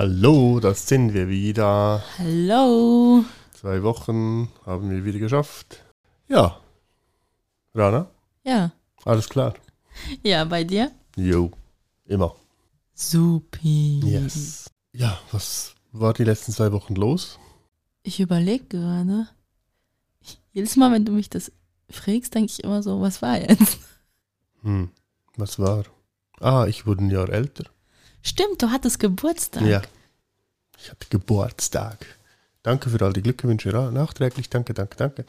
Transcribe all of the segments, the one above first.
Hallo, das sind wir wieder. Hallo. Zwei Wochen haben wir wieder geschafft. Ja. Rana, Ja. alles klar. Ja, bei dir? Jo, immer. Supi. Yes. Ja, was war die letzten zwei Wochen los? Ich überlege gerade. Jedes Mal, wenn du mich das fragst, denke ich immer so, was war jetzt? Hm, was war? Ah, ich wurde ein Jahr älter. Stimmt, du hattest Geburtstag. Ja. Ich hatte Geburtstag. Danke für all die Glückwünsche nachträglich. Danke, danke, danke.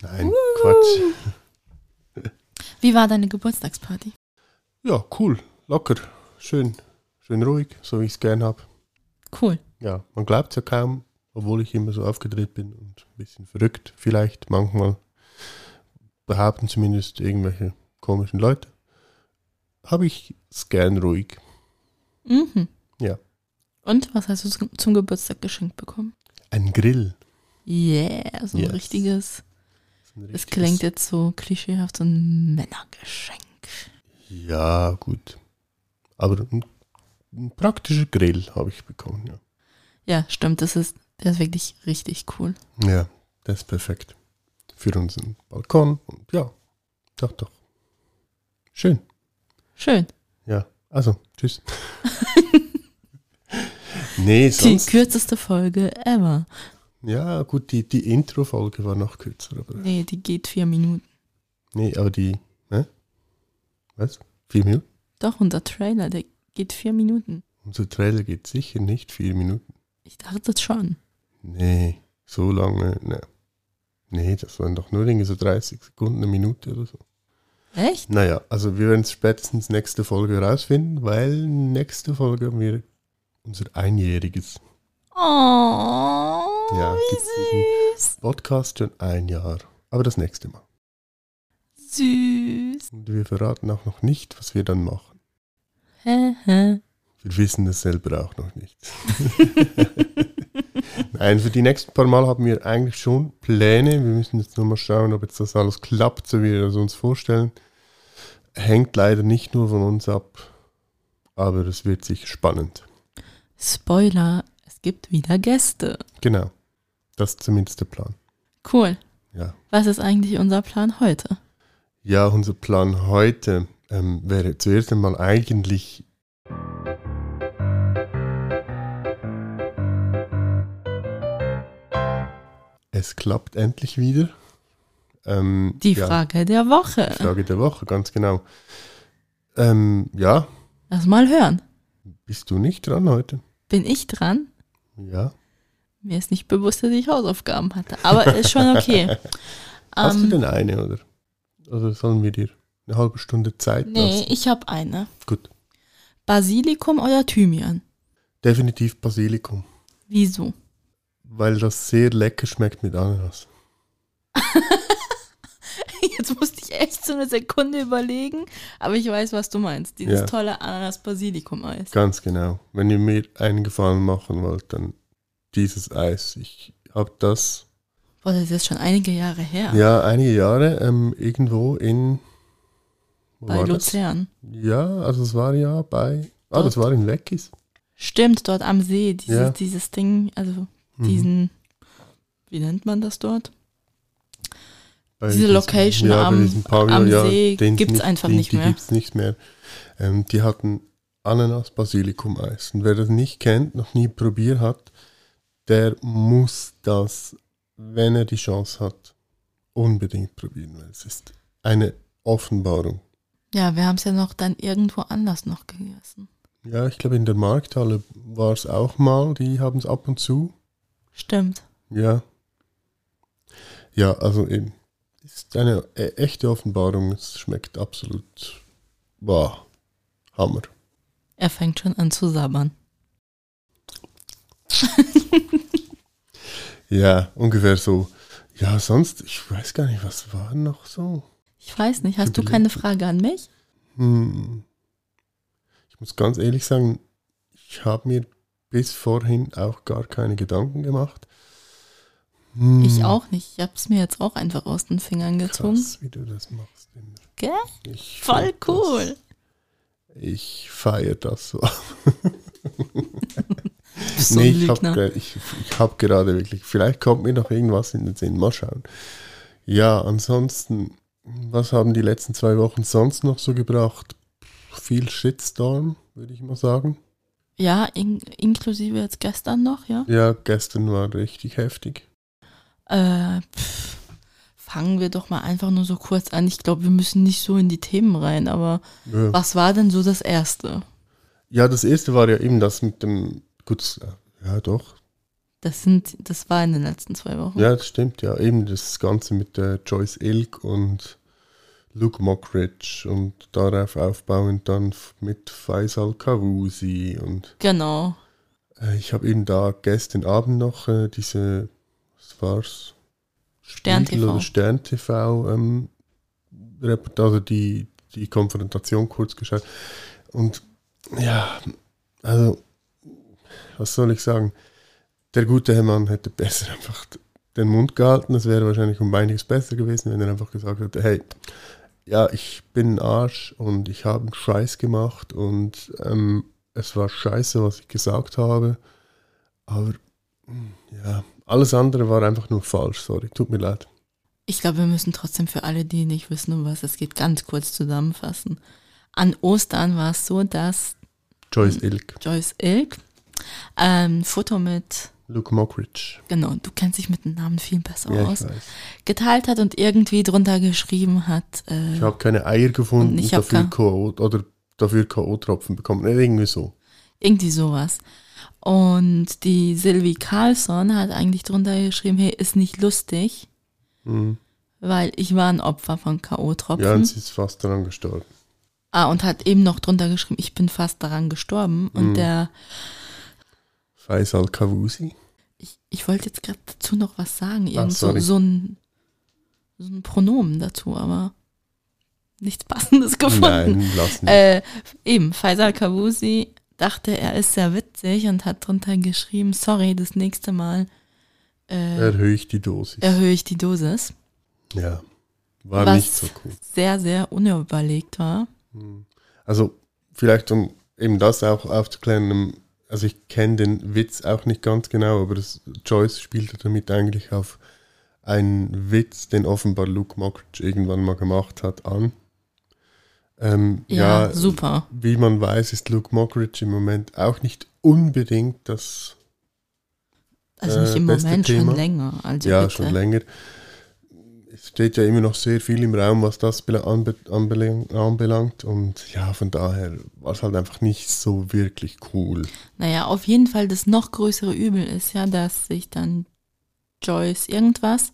Nein, Quatsch. Wie war deine Geburtstagsparty? Ja, cool. Locker. Schön. Schön ruhig, so wie ich es gern habe. Cool. Ja, man glaubt ja kaum, obwohl ich immer so aufgedreht bin und ein bisschen verrückt vielleicht manchmal. Behaupten zumindest irgendwelche komischen Leute. Habe ich es gern ruhig. Mhm. Ja. Und was hast du zum- zum Geburtstag geschenkt bekommen? Ein Grill. Yeah, so ein Yes. richtiges. Ein Es richtiges- klingt jetzt so klischeehaft, so ein Männergeschenk. Ja, gut. Aber ein, ein praktischer Grill habe ich bekommen, ja. Ja, stimmt, das ist, der ist wirklich richtig cool. Ja, das ist perfekt. Für unseren Balkon und ja, doch, doch. Schön. Schön. Ja, also, tschüss. nee, Die sonst. kürzeste Folge ever. Ja, gut, die, die Intro-Folge war noch kürzer, aber. Nee, die geht vier Minuten. Nee, aber die. Ne? Was? Vier Minuten? Doch, unser Trailer, der geht vier Minuten. Unser Trailer geht sicher nicht vier Minuten. Ich dachte das schon. Nee, so lange, ne. Nee, das waren doch nur irgendwie so 30 Sekunden, eine Minute oder so. Echt? Naja, also wir werden es spätestens nächste Folge herausfinden, weil nächste Folge haben wir unser Einjähriges. Oh, Ja, wie süß. Podcast schon ein Jahr. Aber das nächste Mal. Süß. Und wir verraten auch noch nicht, was wir dann machen. Hä, hä. Wir wissen es selber auch noch nicht. Für die nächsten paar Mal haben wir eigentlich schon Pläne. Wir müssen jetzt nur mal schauen, ob jetzt das alles klappt, so wie wir es uns vorstellen. Hängt leider nicht nur von uns ab, aber es wird sicher spannend. Spoiler, es gibt wieder Gäste. Genau. Das ist zumindest der Plan. Cool. Ja. Was ist eigentlich unser Plan heute? Ja, unser Plan heute ähm, wäre zuerst einmal eigentlich. Es klappt endlich wieder. Ähm, Die ja, Frage der Woche. die Frage der Woche, ganz genau. Ähm, ja, Lass mal hören. bist du nicht dran heute? Bin ich dran? Ja. Mir ist nicht bewusst, dass ich Hausaufgaben hatte. Aber ist schon okay. Hast du Ähm, denn eine oder? Oder sollen wir dir eine halbe Stunde Zeit nee, lassen? ich habe eine. Gut. Basilikum oder Thymian? Definitiv Basilikum. Wieso? Weil das sehr lecker schmeckt mit Ananas. Jetzt musste ich echt so eine Sekunde überlegen, aber ich weiß, was du meinst. Dieses Ja. tolle Ananas-Basilikum-Eis. Ganz genau. Wenn ihr mir einen Gefallen machen wollt, dann dieses Eis. Ich habe das Boah, das ist jetzt schon einige Jahre her. ja einige Jahre ähm, irgendwo in bei war das? Luzern. Ja, also es war ja bei ah, das war in Weckis. Stimmt, dort am See. Dieses, Ja. dieses Ding, also Mhm. diesen, wie nennt man das dort? Bei diese diesem- Location bei am- Pavillon, am ja, See den gibt's einfach die, nicht die mehr. gibt's nicht mehr. Ähm, die hatten Ananas-Basilikum-Eis. Und wer das nicht kennt, noch nie probiert hat, der muss das, wenn er die Chance hat, unbedingt probieren, weil es ist eine Offenbarung. Ja, wir haben es ja noch dann irgendwo anders noch gegessen. Ja, ich glaube in der Markthalle war es auch mal, die haben es ab und zu. Stimmt. Ja. Ja, also eben, ist eine e- echte Offenbarung. Es schmeckt absolut Boah, Hammer. Er fängt schon an zu sabbern. Ja, ungefähr so. Ja, sonst, ich weiß gar nicht, was war noch so? Ich weiß nicht, hast du keine Frage an mich? Hm. Ich muss ganz ehrlich sagen, ich habe mir bis vorhin auch gar keine Gedanken gemacht. Hm, Ich auch nicht. Ich habe es mir jetzt auch einfach aus den Fingern gezogen. Krass, wie du das machst. Gell? Ich Voll cool. Das, ich feiere das so. So nee, ich habe ich, ich hab gerade wirklich, vielleicht kommt mir noch irgendwas in den Sinn. Mal schauen. Ja, ansonsten, was haben die letzten zwei Wochen sonst noch so gebracht? Viel Shitstorm, würde ich mal sagen. Ja, in, inklusive jetzt gestern noch, ja. Ja, gestern war richtig heftig. Äh, pff, fangen wir doch mal einfach nur so kurz an. Ich glaube, wir müssen nicht so in die Themen rein, aber Ja. was war denn so das Erste? ja, das erste war ja eben das mit dem, gut, ja doch, Das sind, das war in den letzten zwei Wochen. ja, das stimmt, ja, eben das Ganze mit der Joyce Ilk und Luke Mockridge und darauf aufbauend dann mit Faisal Kawusi und Genau. Äh, Ich habe eben da gestern Abend noch äh, diese, was war's? Stern TV. Oder Stern TV ähm, also die, die Konfrontation kurz geschaut. Und ja, also, was soll ich sagen? Der gute Herr Mann hätte besser einfach den Mund gehalten. Es wäre wahrscheinlich um einiges besser gewesen, wenn er einfach gesagt hätte, hey, ja, ich bin ein Arsch und ich habe einen Scheiß gemacht und ähm, es war scheiße, was ich gesagt habe. Aber ja, alles andere war einfach nur falsch, sorry, tut mir leid. Ich glaube, wir müssen trotzdem für alle, die nicht wissen, um was es geht, ganz kurz zusammenfassen. An Ostern war es so, dass Joyce Ilk, Joyce Ilk ein Foto mit, Luke Mockridge. genau, du kennst dich mit dem Namen viel besser Ja, aus, geteilt hat und irgendwie drunter geschrieben hat, äh, Ich habe keine Eier gefunden Und und ich dafür K.O. oder dafür K.O.-Tropfen bekommen. Irgendwie so. irgendwie sowas. Und die Sylvie Carlson hat eigentlich drunter geschrieben, hey, ist nicht lustig, Mhm. weil ich war ein Opfer von Ja, und K.O.-Tropfen. sie ist fast daran gestorben. ah, und hat eben noch drunter geschrieben, ich bin fast daran gestorben. Und Mhm. der Faisal Kawusi. Ich, ich wollte jetzt gerade dazu noch was sagen. Irgend so, so, ein, so ein Pronomen dazu, aber nichts Passendes gefunden. Nein, lass nicht. Äh, eben, Faisal Kavusi dachte, er ist sehr witzig und hat drunter geschrieben, sorry, das nächste Mal äh, Erhöhe ich die Dosis. erhöhe ich die Dosis. ja, war Was- nicht so cool. Sehr, sehr unüberlegt war. Also vielleicht um eben das auch aufzuklären, also ich kenne den Witz auch nicht ganz genau, aber das, Joyce spielte damit eigentlich auf einen Witz, den offenbar Luke Mockridge irgendwann mal gemacht hat, an. Ähm, Ja, ja, super. wie man weiß, ist Luke Mockridge im Moment auch nicht unbedingt das, Also nicht Äh, im beste Moment, Thema. schon länger. Also ja, bitte. schon länger. Steht ja immer noch sehr viel im Raum, was das bela- anbe anbelang anbelangt. Und ja, von daher war es halt einfach nicht so wirklich cool. Naja, auf jeden Fall das noch größere Übel ist ja, dass sich dann Joyce irgendwas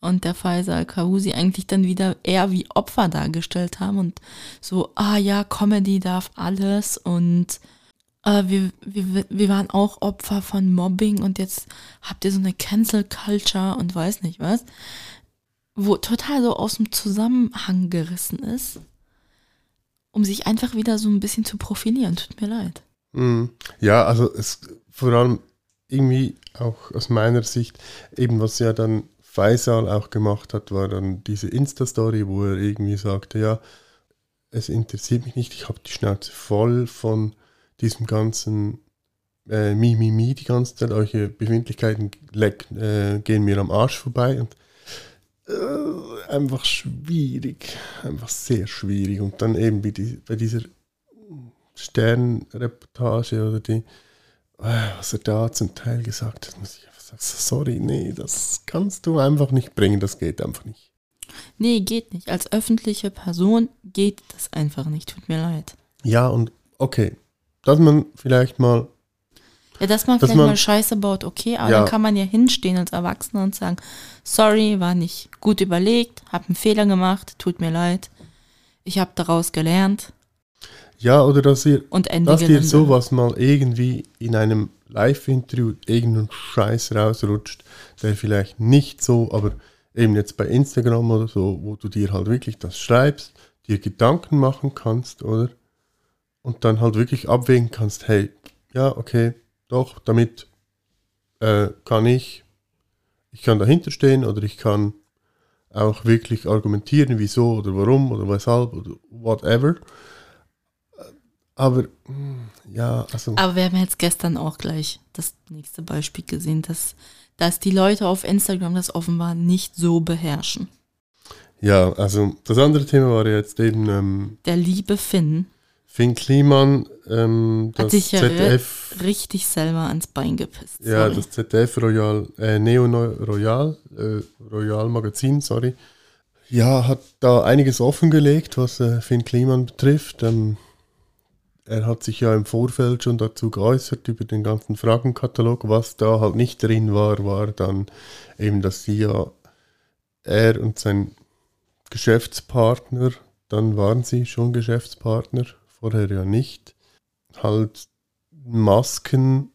und der Faisal Kausi eigentlich dann wieder eher wie Opfer dargestellt haben und so, ah ja, Comedy darf alles und äh, wir, wir, wir waren auch Opfer von Mobbing und jetzt habt ihr so eine Cancel Culture und weiß nicht was, wo total so aus dem Zusammenhang gerissen ist, um sich einfach wieder so ein bisschen zu profilieren. Tut mir leid. Mhm. Ja, also es vor allem irgendwie auch aus meiner Sicht, eben was ja dann Faisal auch gemacht hat, war dann diese Insta-Story, wo er irgendwie sagte, ja, es interessiert mich nicht, ich habe die Schnauze voll von diesem ganzen äh, Mi, Mi, Mi die ganze Zeit, eure Befindlichkeiten leck, äh, gehen mir am Arsch vorbei und äh, einfach schwierig, einfach sehr schwierig und dann eben bei, die, bei dieser Sternreportage oder die, äh, was er da zum Teil gesagt hat, muss ich einfach sagen, sorry, nee, das kannst du einfach nicht bringen, das geht einfach nicht. Nee, geht nicht. Als öffentliche Person geht das einfach nicht. Tut mir leid. Ja, und okay, dass man vielleicht mal, Ja, dass man Dass vielleicht man- mal Scheiße baut, okay, aber Ja. dann kann man ja hinstehen als Erwachsener und sagen, sorry, war nicht gut überlegt, hab einen Fehler gemacht, tut mir leid. Ich habe daraus gelernt. Ja, oder dass ihr, und dass dir Gelände. sowas mal irgendwie in einem Live-Interview irgendein Scheiß rausrutscht, der vielleicht nicht so, aber eben jetzt bei Instagram oder so, wo du dir halt wirklich das schreibst, dir Gedanken machen kannst, oder? Und dann halt wirklich abwägen kannst, hey, ja, okay, doch, damit äh, kann ich, ich kann dahinter stehen oder ich kann auch wirklich argumentieren, wieso oder warum oder weshalb oder whatever. Aber mm, ja, also. Aber wir haben jetzt gestern auch gleich das nächste Beispiel gesehen, dass, dass die Leute auf Instagram das offenbar nicht so beherrschen. Ja, also das andere Thema war jetzt eben ähm, Der liebe Finn Finn Kliman, ähm, hat das sich ja ZDF, richtig selber ans Bein gepisst. ja, sorry. das ZDF Royal, äh, Neo Royal, äh, Royal Magazin, sorry, ja, hat da einiges offengelegt, was äh, Finn Kliman betrifft. Ähm, er hat sich ja im Vorfeld schon dazu geäußert über den ganzen Fragenkatalog. Was da halt nicht drin war, war dann eben, dass sie ja, er und sein Geschäftspartner, dann waren sie schon Geschäftspartner, vorher ja nicht, halt Masken,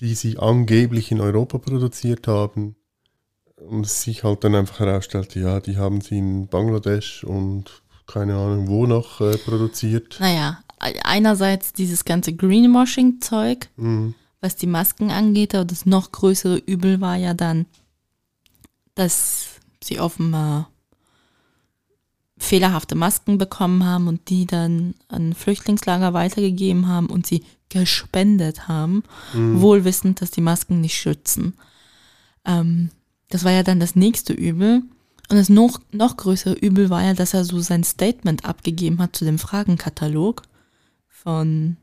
die sie angeblich in Europa produziert haben, und es sich halt dann einfach herausstellte, ja, die haben sie in Bangladesch und keine Ahnung wo noch äh, produziert. Naja, einerseits dieses ganze Greenwashing-Zeug, Mhm. was die Masken angeht, aber das noch größere Übel war ja dann, dass sie offenbar fehlerhafte Masken bekommen haben und die dann an Flüchtlingslager weitergegeben haben und sie gespendet haben, wohl wissend, dass die Masken nicht schützen. Ähm, das war ja dann das nächste Übel. Und das noch, noch größere Übel war ja, dass er so sein Statement abgegeben hat zu dem Fragenkatalog von,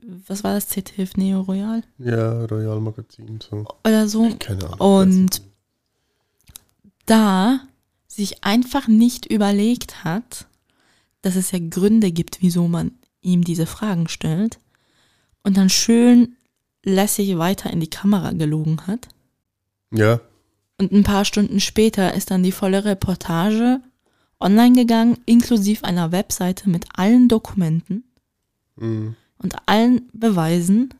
was war das, ZDF Neo Royal Ja, Royal Magazin, so. oder so. Keine Ahnung. Und da sich einfach nicht überlegt hat, dass es ja Gründe gibt, wieso man ihm diese Fragen stellt und dann schön lässig weiter in die Kamera gelogen hat. Ja, Und ein paar Stunden später ist dann die volle Reportage online gegangen, inklusive einer Webseite mit allen Dokumenten mhm. und allen Beweisen,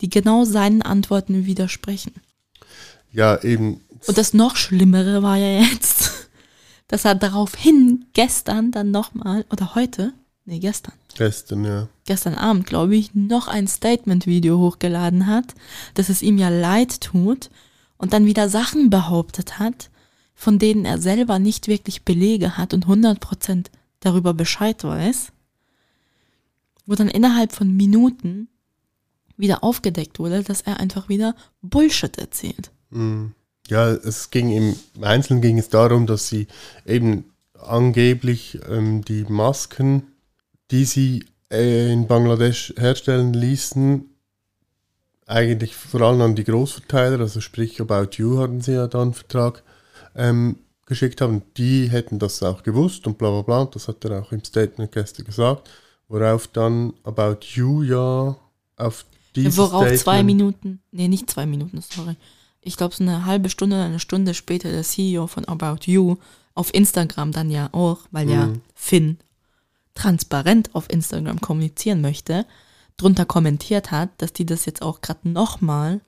die genau seinen Antworten widersprechen. ja, eben. Und das noch Schlimmere war ja jetzt, dass er daraufhin gestern dann nochmal, oder heute, nee, gestern, Gestern, ja. gestern Abend, glaube ich, noch ein Statement-Video hochgeladen hat, dass es ihm ja leid tut und dann wieder Sachen behauptet hat, von denen er selber nicht wirklich Belege hat und 100% darüber Bescheid weiß, wo dann innerhalb von Minuten wieder aufgedeckt wurde, dass er einfach wieder Bullshit erzählt. Mhm. Ja, es ging im Einzelnen ging es darum, dass sie eben angeblich ähm, die Masken, die sie äh, in Bangladesch herstellen ließen, eigentlich vor allem an die Großverteiler, also sprich About You hatten sie ja dann einen Vertrag ähm, geschickt haben, die hätten das auch gewusst und bla bla bla, das hat er auch im Statement gestern gesagt, worauf dann About You ja auf dieses Worauf zwei Statement- Minuten, nee, nicht zwei Minuten, sorry. Ich glaube, so eine halbe Stunde oder eine Stunde später der CEO von About You auf Instagram dann ja auch, weil ja Mhm. Finn transparent auf Instagram kommunizieren möchte, drunter kommentiert hat, dass die das jetzt auch gerade nochmal,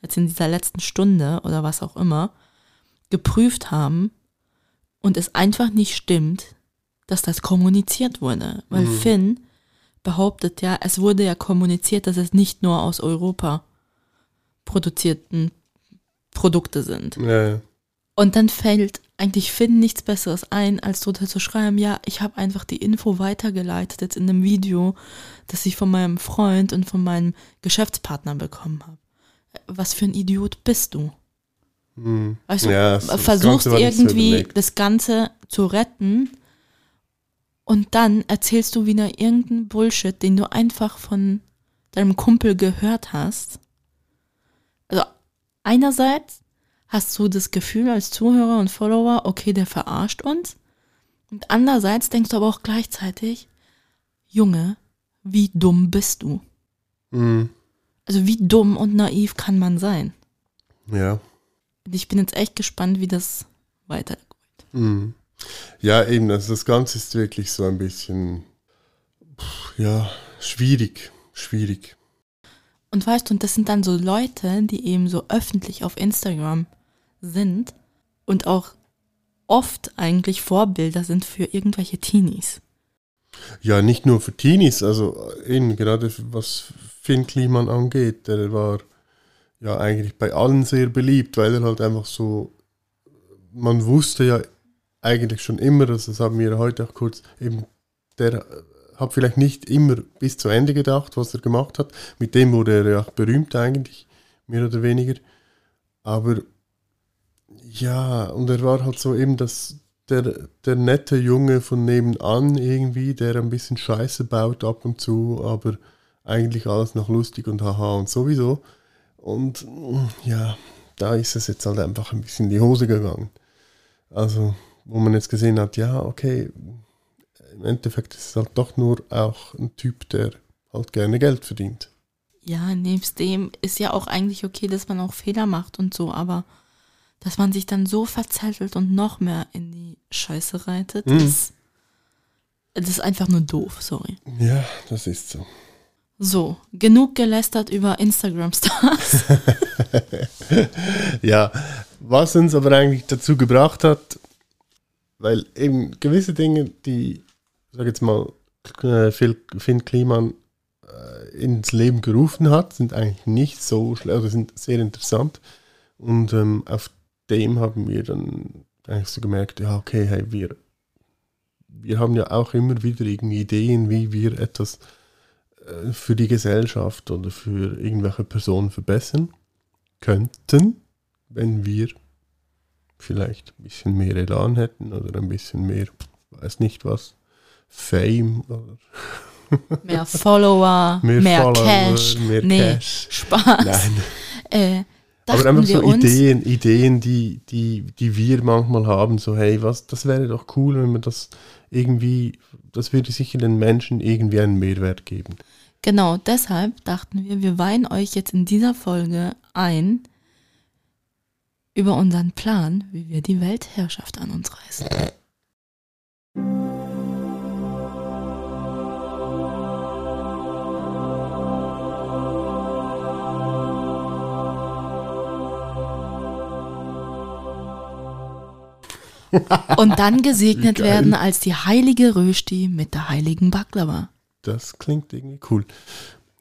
jetzt in dieser letzten Stunde oder was auch immer, geprüft haben und es einfach nicht stimmt, dass das kommuniziert wurde. Weil Mhm. Finn behauptet ja, es wurde ja kommuniziert, dass es nicht nur aus Europa produzierten Produkte sind. Ja, ja. Und dann fällt eigentlich Finn nichts Besseres ein, als drunter zu schreiben, ja, ich habe einfach die Info weitergeleitet jetzt in einem Video, das ich von meinem Freund und von meinem Geschäftspartner bekommen habe. Was für ein Idiot bist du? Weißt du, Ja, das- das versuchst so irgendwie das Ganze zu retten und dann erzählst du wieder irgendeinen Bullshit, den du einfach von deinem Kumpel gehört hast. Einerseits hast du das Gefühl als Zuhörer und Follower, okay, der verarscht uns. Und andererseits denkst du aber auch gleichzeitig, Junge, wie dumm bist du? Mhm. Also wie dumm und naiv kann man sein? Ja. Und ich bin jetzt echt gespannt, wie das weitergeht. Mhm. Ja, eben, also das Ganze ist wirklich so ein bisschen, Ja, schwierig, schwierig. Und weißt du, und das sind dann so Leute, die eben so öffentlich auf Instagram sind und auch oft eigentlich Vorbilder sind für irgendwelche Teenies. Ja, nicht nur für Teenies, also eben gerade was Finn Kliman angeht, der war ja eigentlich bei allen sehr beliebt, weil er halt einfach so, man wusste ja eigentlich schon immer, also das haben wir heute auch kurz, eben der hat vielleicht nicht immer bis zu Ende gedacht, was er gemacht hat. Mit dem wurde er ja auch berühmt eigentlich, mehr oder weniger. Aber ja, und er war halt so eben das, der, der nette Junge von nebenan irgendwie, der ein bisschen Scheiße baut ab und zu, aber eigentlich alles noch lustig und haha und sowieso. Und ja, da ist es jetzt halt einfach ein bisschen in die Hose gegangen. Also, wo man jetzt gesehen hat, ja, okay, im Endeffekt ist es halt doch nur auch ein Typ, der halt gerne Geld verdient. Ja, nebst dem ist ja auch eigentlich okay, dass man auch Fehler macht und so, aber dass man sich dann so verzettelt und noch mehr in die Scheiße reitet, mhm. das, das ist einfach nur doof, sorry. Ja, das ist so. So, genug gelästert über Instagram-Stars. ja, was uns aber eigentlich dazu gebracht hat, weil eben gewisse Dinge, die sage jetzt mal, äh, Finn Kliman äh, ins Leben gerufen hat, sind eigentlich nicht so schlecht, also sind sehr interessant. Und ähm, auf dem haben wir dann eigentlich so gemerkt, ja, okay, hey, wir, wir haben ja auch immer wieder irgendwie Ideen, wie wir etwas äh, für die Gesellschaft oder für irgendwelche Personen verbessern könnten, wenn wir vielleicht ein bisschen mehr Elan hätten oder ein bisschen mehr, weiß nicht was, Fame mehr Follower, mehr, mehr Follower, Cash, mehr nee, Cash. Spaß. Nein. Äh, Aber einfach so Ideen, Ideen, die, die, die wir manchmal haben, so hey, was, das wäre doch cool, wenn man das irgendwie, das würde sicher den Menschen irgendwie einen Mehrwert geben. Genau, deshalb dachten wir, wir weihen euch jetzt in dieser Folge ein über unseren Plan, wie wir die Weltherrschaft an uns reißen. Und dann gesegnet werden als die heilige Rösti mit der heiligen Baklava. Das klingt irgendwie cool.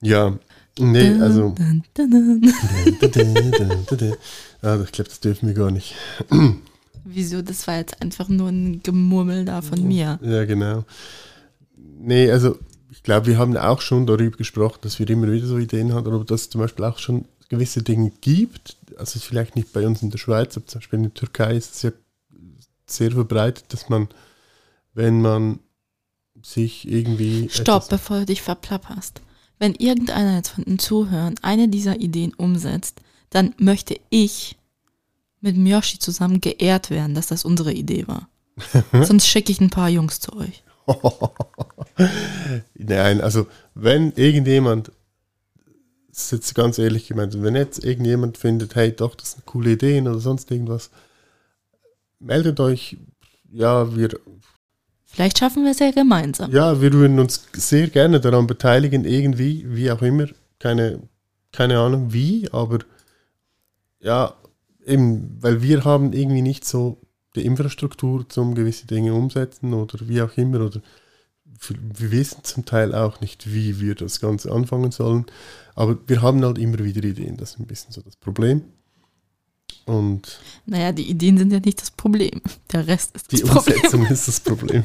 Ja, nee, also. ah, ich glaube, das dürfen wir gar nicht. Wieso? Das war jetzt einfach nur ein Gemurmel da von mir. Ja, genau. Nee, also ich glaube, wir haben auch schon darüber gesprochen, dass wir immer wieder so Ideen haben, oder dass es zum Beispiel auch schon gewisse Dinge gibt. Also vielleicht nicht bei uns in der Schweiz, aber zum Beispiel in der Türkei ist es ja sehr verbreitet, dass man, wenn man sich irgendwie. Stopp, bevor du dich verplapperst. Wenn irgendeiner jetzt von den Zuhörern eine dieser Ideen umsetzt, dann möchte ich mit Myoshi zusammen geehrt werden, dass das unsere Idee war. Sonst schicke ich ein paar Jungs zu euch. Nein, also wenn irgendjemand, das ist jetzt ganz ehrlich gemeint, wenn jetzt irgendjemand findet, hey, doch, das sind coole Ideen oder sonst irgendwas, meldet euch. Ja, wir. Vielleicht schaffen wir es ja gemeinsam. Ja, wir würden uns sehr gerne daran beteiligen, irgendwie, wie auch immer. Keine, keine Ahnung wie, aber ja, eben, weil wir haben irgendwie nicht so die Infrastruktur zum gewisse Dinge umsetzen oder wie auch immer oder wir wissen zum Teil auch nicht, wie wir das Ganze anfangen sollen, aber wir haben halt immer wieder Ideen, das ist ein bisschen so das Problem. Und naja, die Ideen sind ja nicht das Problem. Der Rest ist das Problem. Die Umsetzung ist das Problem.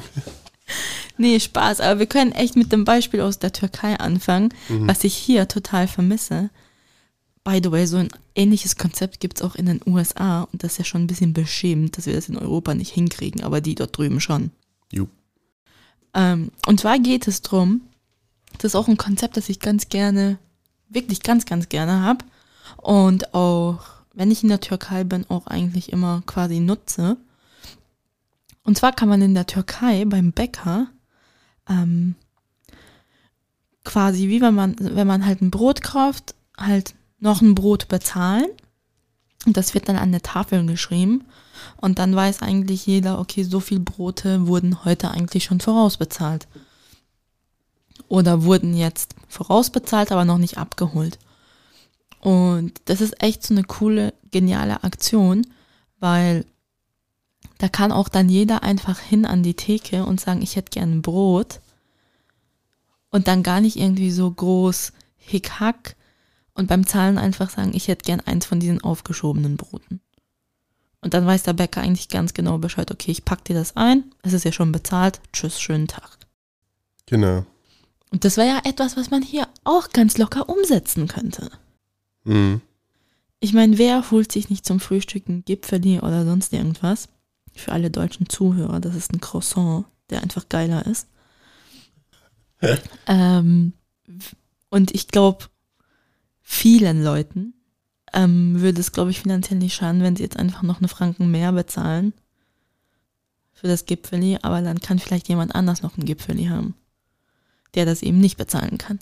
nee, Spaß. Aber wir können echt mit dem Beispiel aus der Türkei anfangen, mhm. was ich hier total vermisse. By the way, so ein ähnliches Konzept gibt es auch in den USA und das ist ja schon ein bisschen beschämend, dass wir das in Europa nicht hinkriegen, aber die dort drüben schon. Jo. Ähm, und zwar geht es darum, das ist auch ein Konzept, das ich ganz gerne, wirklich ganz, ganz gerne habe und auch wenn ich in der Türkei bin, auch eigentlich immer quasi nutze. Und zwar kann man in der Türkei beim Bäcker ähm, quasi, wie wenn man, wenn man halt ein Brot kauft, halt noch ein Brot bezahlen. Und das wird dann an der Tafel geschrieben. Und dann weiß eigentlich jeder, okay, so viel Brote wurden heute eigentlich schon vorausbezahlt. oder wurden jetzt vorausbezahlt, aber noch nicht abgeholt. Und das ist echt so eine coole, geniale Aktion, weil da kann auch dann jeder einfach hin an die Theke und sagen, ich hätte gern ein Brot. Und dann gar nicht irgendwie so groß Hickhack und beim Zahlen einfach sagen, ich hätte gern eins von diesen aufgeschobenen Broten. Und dann weiß der Bäcker eigentlich ganz genau Bescheid, okay, ich pack dir das ein, es ist ja schon bezahlt, tschüss, schönen Tag. Genau. Und das wäre ja etwas, was man hier auch ganz locker umsetzen könnte. Mhm. Ich meine, wer holt sich nicht zum Frühstück ein Gipfeli oder sonst irgendwas? Für alle deutschen Zuhörer, das ist ein Croissant, der einfach geiler ist. ähm, und ich glaube, vielen Leuten ähm, würde es, glaube ich, finanziell nicht schaden, wenn sie jetzt einfach noch eine Franken mehr bezahlen für das Gipfeli, aber dann kann vielleicht jemand anders noch ein Gipfeli haben, der das eben nicht bezahlen kann.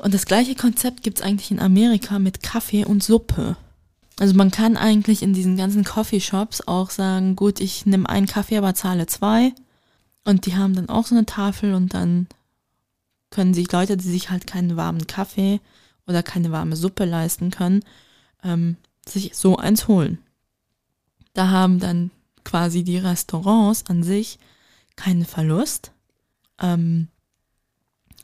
Und das gleiche Konzept gibt es eigentlich in Amerika mit Kaffee und Suppe. Also man kann eigentlich in diesen ganzen Coffeeshops auch sagen, gut, ich nehme einen Kaffee, aber zahle zwei. Und die haben dann auch so eine Tafel und dann können sich Leute, die sich halt keinen warmen Kaffee oder keine warme Suppe leisten können, ähm, sich so eins holen. Da haben dann quasi die Restaurants an sich keinen Verlust, ähm,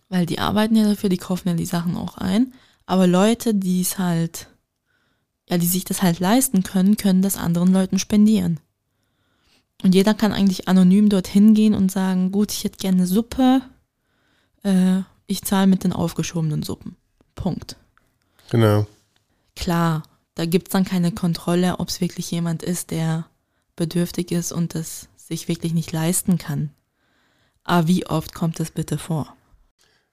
weil die arbeiten ja dafür, die kaufen ja die Sachen auch ein. Aber Leute, die es halt, ja, die sich das halt leisten können, können das anderen Leuten spendieren. Und jeder kann eigentlich anonym dorthin gehen und sagen, gut, ich hätte gerne Suppe, äh, ich zahle mit den aufgeschobenen Suppen. Punkt. Genau. Klar, da gibt es dann keine Kontrolle, ob es wirklich jemand ist, der bedürftig ist und das sich wirklich nicht leisten kann. Aber wie oft kommt das bitte vor?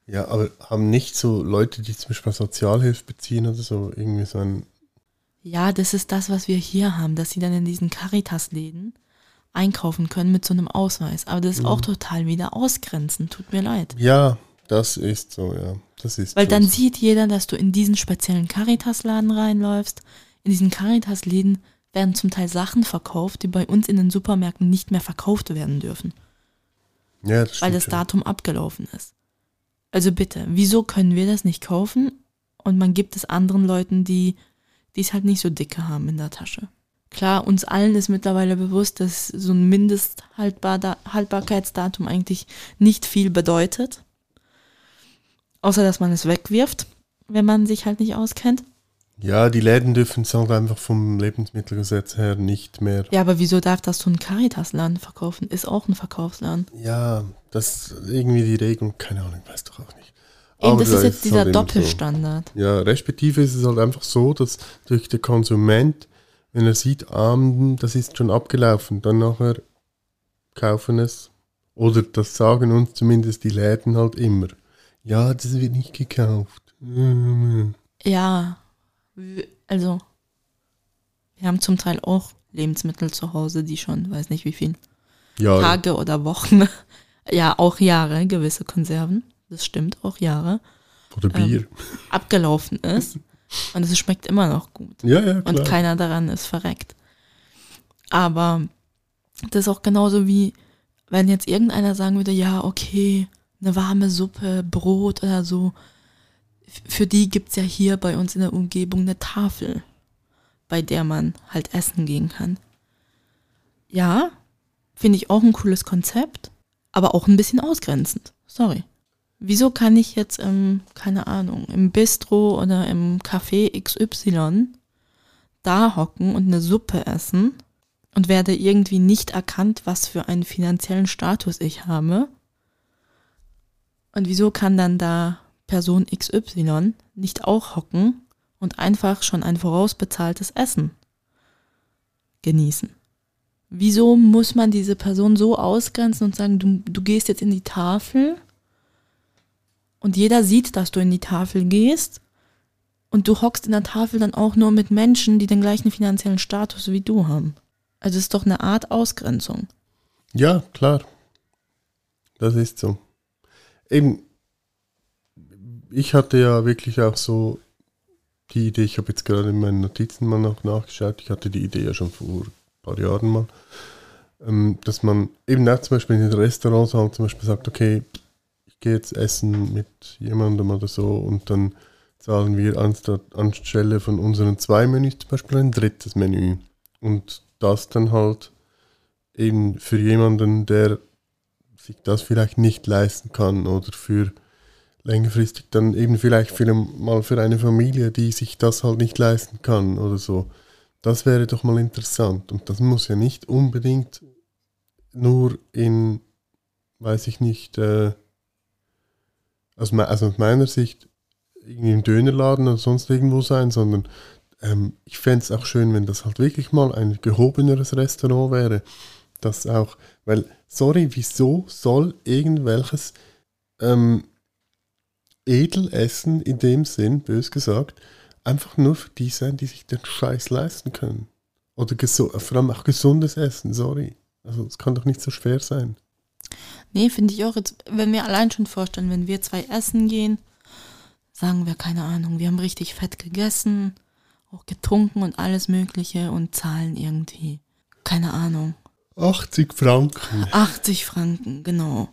Ja, aber haben nicht so Leute, die zum Beispiel Sozialhilfe beziehen oder so, irgendwie so ein. Ja, das ist das, was wir hier haben, dass sie dann in diesen Caritas-Läden einkaufen können mit so einem Ausweis. Aber das ist mhm. auch total wieder ausgrenzen, tut mir leid. Ja, das ist so, ja. Das ist Weil dann sieht jeder, dass du in diesen speziellen Caritas-Laden reinläufst. In diesen Caritas-Läden werden zum Teil Sachen verkauft, die bei uns in den Supermärkten nicht mehr verkauft werden dürfen. Ja, das Weil das Datum schon. abgelaufen ist. Also bitte, wieso können wir das nicht kaufen und man gibt es anderen Leuten, die es halt nicht so dicke haben in der Tasche? Klar, uns allen ist mittlerweile bewusst, dass so ein Mindesthaltbarkeitsdatum eigentlich nicht viel bedeutet. Außer dass man es wegwirft, wenn man sich halt nicht auskennt. Ja, die Läden dürfen es halt einfach vom Lebensmittelgesetz her nicht mehr. Ja, aber wieso darf das so ein Caritas-Laden verkaufen? Ist auch ein Verkaufsladen. Ja, das ist irgendwie die Regelung, keine Ahnung, weiß doch auch nicht. Eben, das ist jetzt dieser halt Doppelstandard. So. Ja, respektive ist es halt einfach so, dass durch den Konsument, wenn er sieht, ah, das ist schon abgelaufen, dann nachher kaufen es. Oder das sagen uns zumindest die Läden halt immer ja, das wird nicht gekauft. Ja, also wir haben zum Teil auch Lebensmittel zu Hause, die schon, weiß nicht wie viel, Jahre. Tage oder Wochen, ja auch Jahre, gewisse Konserven, das stimmt, auch Jahre. Oder Bier. Ähm, abgelaufen ist. Und es schmeckt immer noch gut. Ja, ja, klar. Und keiner daran ist verreckt. Aber das ist auch genauso wie, wenn jetzt irgendeiner sagen würde, ja, okay, eine warme Suppe, Brot oder so. Für die gibt es ja hier bei uns in der Umgebung eine Tafel, bei der man halt essen gehen kann. Ja, finde ich auch ein cooles Konzept, aber auch ein bisschen ausgrenzend. Sorry. Wieso kann ich jetzt im, keine Ahnung, im Bistro oder im Café XY da hocken und eine Suppe essen und werde irgendwie nicht erkannt, was für einen finanziellen Status ich habe? Und wieso kann dann da Person XY nicht auch hocken und einfach schon ein vorausbezahltes Essen genießen? Wieso muss man diese Person so ausgrenzen und sagen, du, du gehst jetzt in die Tafel und jeder sieht, dass du in die Tafel gehst und du hockst in der Tafel dann auch nur mit Menschen, die den gleichen finanziellen Status wie du haben. Also es ist doch eine Art Ausgrenzung. Ja, klar. Das ist so eben, ich hatte ja wirklich auch so die Idee, ich habe jetzt gerade in meinen Notizen mal noch nachgeschaut, ich hatte die Idee ja schon vor ein paar Jahren mal, ähm, dass man eben auch zum Beispiel in den Restaurants halt zum Beispiel sagt, okay, ich gehe jetzt essen mit jemandem oder so und dann zahlen wir anstatt, anstelle von unseren zwei Menüs zum Beispiel ein drittes Menü. Und das dann halt eben für jemanden, der sich das vielleicht nicht leisten kann oder für längerfristig dann eben vielleicht für mal für eine Familie, die sich das halt nicht leisten kann oder so. Das wäre doch mal interessant. Und das muss ja nicht unbedingt nur in, weiß ich nicht, äh, aus, also aus meiner Sicht irgendwie im Dönerladen oder sonst irgendwo sein, sondern ähm, ich fände es auch schön, wenn das halt wirklich mal ein gehobeneres Restaurant wäre. Das auch, weil, sorry, wieso soll irgendwelches ähm, Edelessen in dem Sinn, bös gesagt, einfach nur für die sein, die sich den Scheiß leisten können? Oder vor allem auch gesundes Essen, sorry. Also es kann doch nicht so schwer sein. Nee, finde ich auch jetzt, wenn wir allein schon vorstellen, wenn wir zwei essen gehen, sagen wir, keine Ahnung, wir haben richtig fett gegessen, auch getrunken und alles Mögliche und zahlen irgendwie, keine Ahnung. 80 Franken. 80 Franken, genau.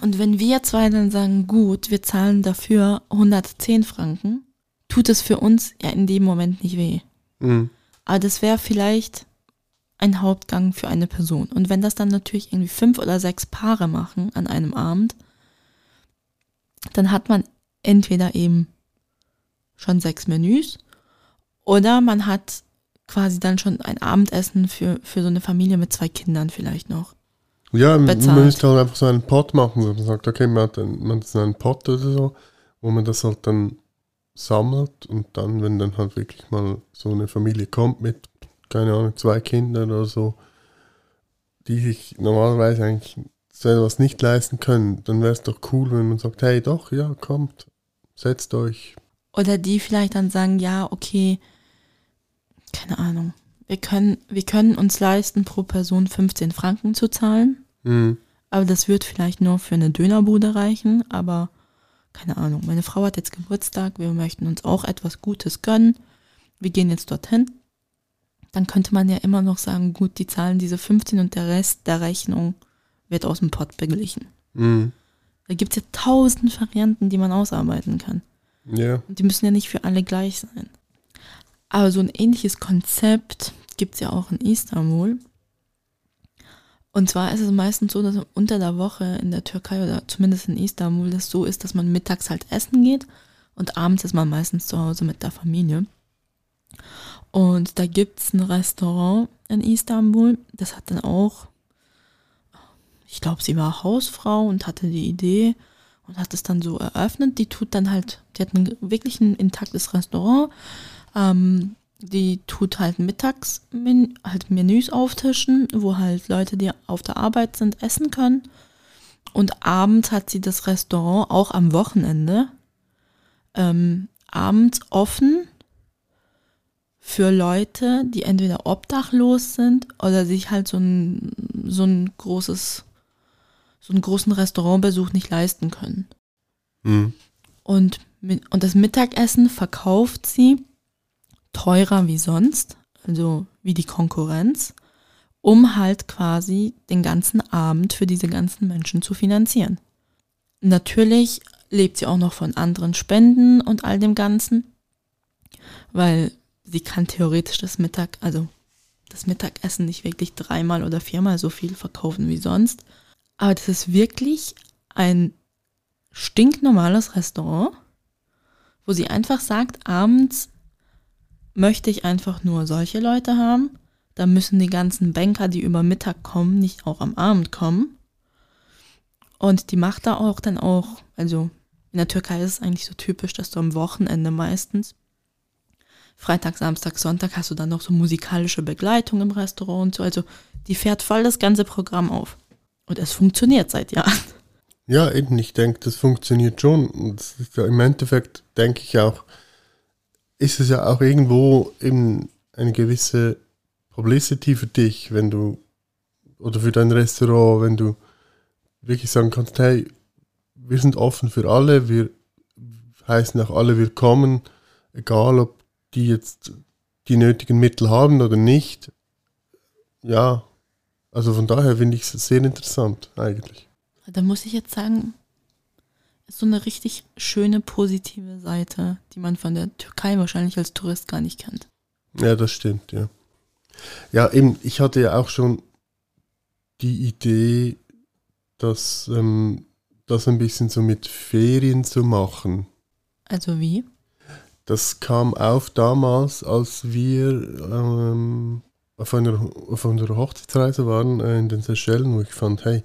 Und wenn wir zwei dann sagen, gut, wir zahlen dafür 110 Franken, tut es für uns ja in dem Moment nicht weh. Mhm. Aber das wäre vielleicht ein Hauptgang für eine Person. Und wenn das dann natürlich irgendwie fünf oder sechs Paare machen an einem Abend, dann hat man entweder eben schon sechs Menüs oder man hat quasi dann schon ein Abendessen für, für so eine Familie mit zwei Kindern vielleicht noch. Ja, bezahlt. man müsste halt einfach so einen Pot machen. So man sagt, okay, man hat, einen, man hat einen Pot oder so, wo man das halt dann sammelt und dann, wenn dann halt wirklich mal so eine Familie kommt mit keine Ahnung, zwei Kinder oder so, die sich normalerweise eigentlich sowas nicht leisten können, dann wäre es doch cool, wenn man sagt, hey doch, ja, kommt, setzt euch. Oder die vielleicht dann sagen, ja, okay, keine Ahnung, wir können, wir können uns leisten, pro Person 15 Franken zu zahlen. Mhm. Aber das wird vielleicht nur für eine Dönerbude reichen, aber keine Ahnung, meine Frau hat jetzt Geburtstag, wir möchten uns auch etwas Gutes gönnen. Wir gehen jetzt dorthin dann könnte man ja immer noch sagen, gut, die zahlen diese 15 und der Rest der Rechnung wird aus dem Pott beglichen. Mhm. Da gibt es ja tausend Varianten, die man ausarbeiten kann. Ja. Und die müssen ja nicht für alle gleich sein. Aber so ein ähnliches Konzept gibt es ja auch in Istanbul. Und zwar ist es meistens so, dass unter der Woche in der Türkei oder zumindest in Istanbul das so ist, dass man mittags halt essen geht und abends ist man meistens zu Hause mit der Familie. Und da gibt es ein Restaurant in Istanbul, das hat dann auch, ich glaube, sie war Hausfrau und hatte die Idee und hat es dann so eröffnet. Die tut dann halt, die hat ein, wirklich ein intaktes Restaurant. Ähm, die tut halt mittags Men halt Menüs auftischen, wo halt Leute, die auf der Arbeit sind, essen können. Und abends hat sie das Restaurant auch am Wochenende ähm, abends offen für Leute, die entweder obdachlos sind oder sich halt so ein, so ein großes, so einen großen Restaurantbesuch nicht leisten können. Mhm. Und, und das Mittagessen verkauft sie teurer wie sonst, also wie die Konkurrenz, um halt quasi den ganzen Abend für diese ganzen Menschen zu finanzieren. Natürlich lebt sie auch noch von anderen Spenden und all dem Ganzen, weil sie kann theoretisch das Mittag, also das Mittagessen nicht wirklich dreimal oder viermal so viel verkaufen wie sonst. Aber das ist wirklich ein stinknormales Restaurant, wo sie einfach sagt, abends möchte ich einfach nur solche Leute haben. Da müssen die ganzen Banker, die über Mittag kommen, nicht auch am Abend kommen. Und die macht da auch dann auch, also in der Türkei ist es eigentlich so typisch, dass du am Wochenende meistens Freitag, Samstag, Sonntag hast du dann noch so musikalische Begleitung im Restaurant und so. Also die fährt voll das ganze Programm auf. Und es funktioniert seit Jahren. Ja, eben, ich denke, das funktioniert schon. Und Im Endeffekt denke ich auch, ist es ja auch irgendwo eben eine gewisse Publicity für dich, wenn du, oder für dein Restaurant, wenn du wirklich sagen kannst, hey, wir sind offen für alle, wir heißen auch alle willkommen, egal ob die jetzt die nötigen Mittel haben oder nicht. Ja, also von daher finde ich es sehr interessant eigentlich. Da muss ich jetzt sagen, so eine richtig schöne positive Seite, die man von der Türkei wahrscheinlich als Tourist gar nicht kennt. Ja, das stimmt, ja. Ja, eben, ich hatte ja auch schon die Idee, dass ähm, das ein bisschen so mit Ferien zu machen. Also wie? Das kam auf damals, als wir ähm, auf, einer, auf einer Hochzeitsreise waren äh, in den Seychellen, wo ich fand, hey,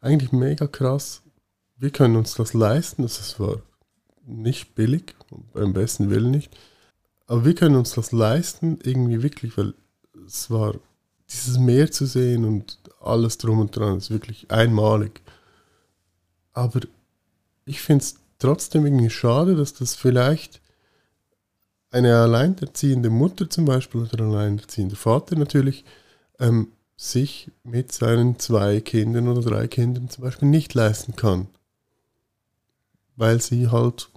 eigentlich mega krass, wir können uns das leisten. Das war nicht billig, beim besten Willen nicht. Aber wir können uns das leisten, irgendwie wirklich, weil es war dieses Meer zu sehen und alles drum und dran, ist wirklich einmalig. Aber ich finde es trotzdem irgendwie schade, dass das vielleicht eine alleinerziehende Mutter zum Beispiel oder ein alleinerziehender Vater natürlich ähm, sich mit seinen zwei Kindern oder drei Kindern zum Beispiel nicht leisten kann. Weil sie halt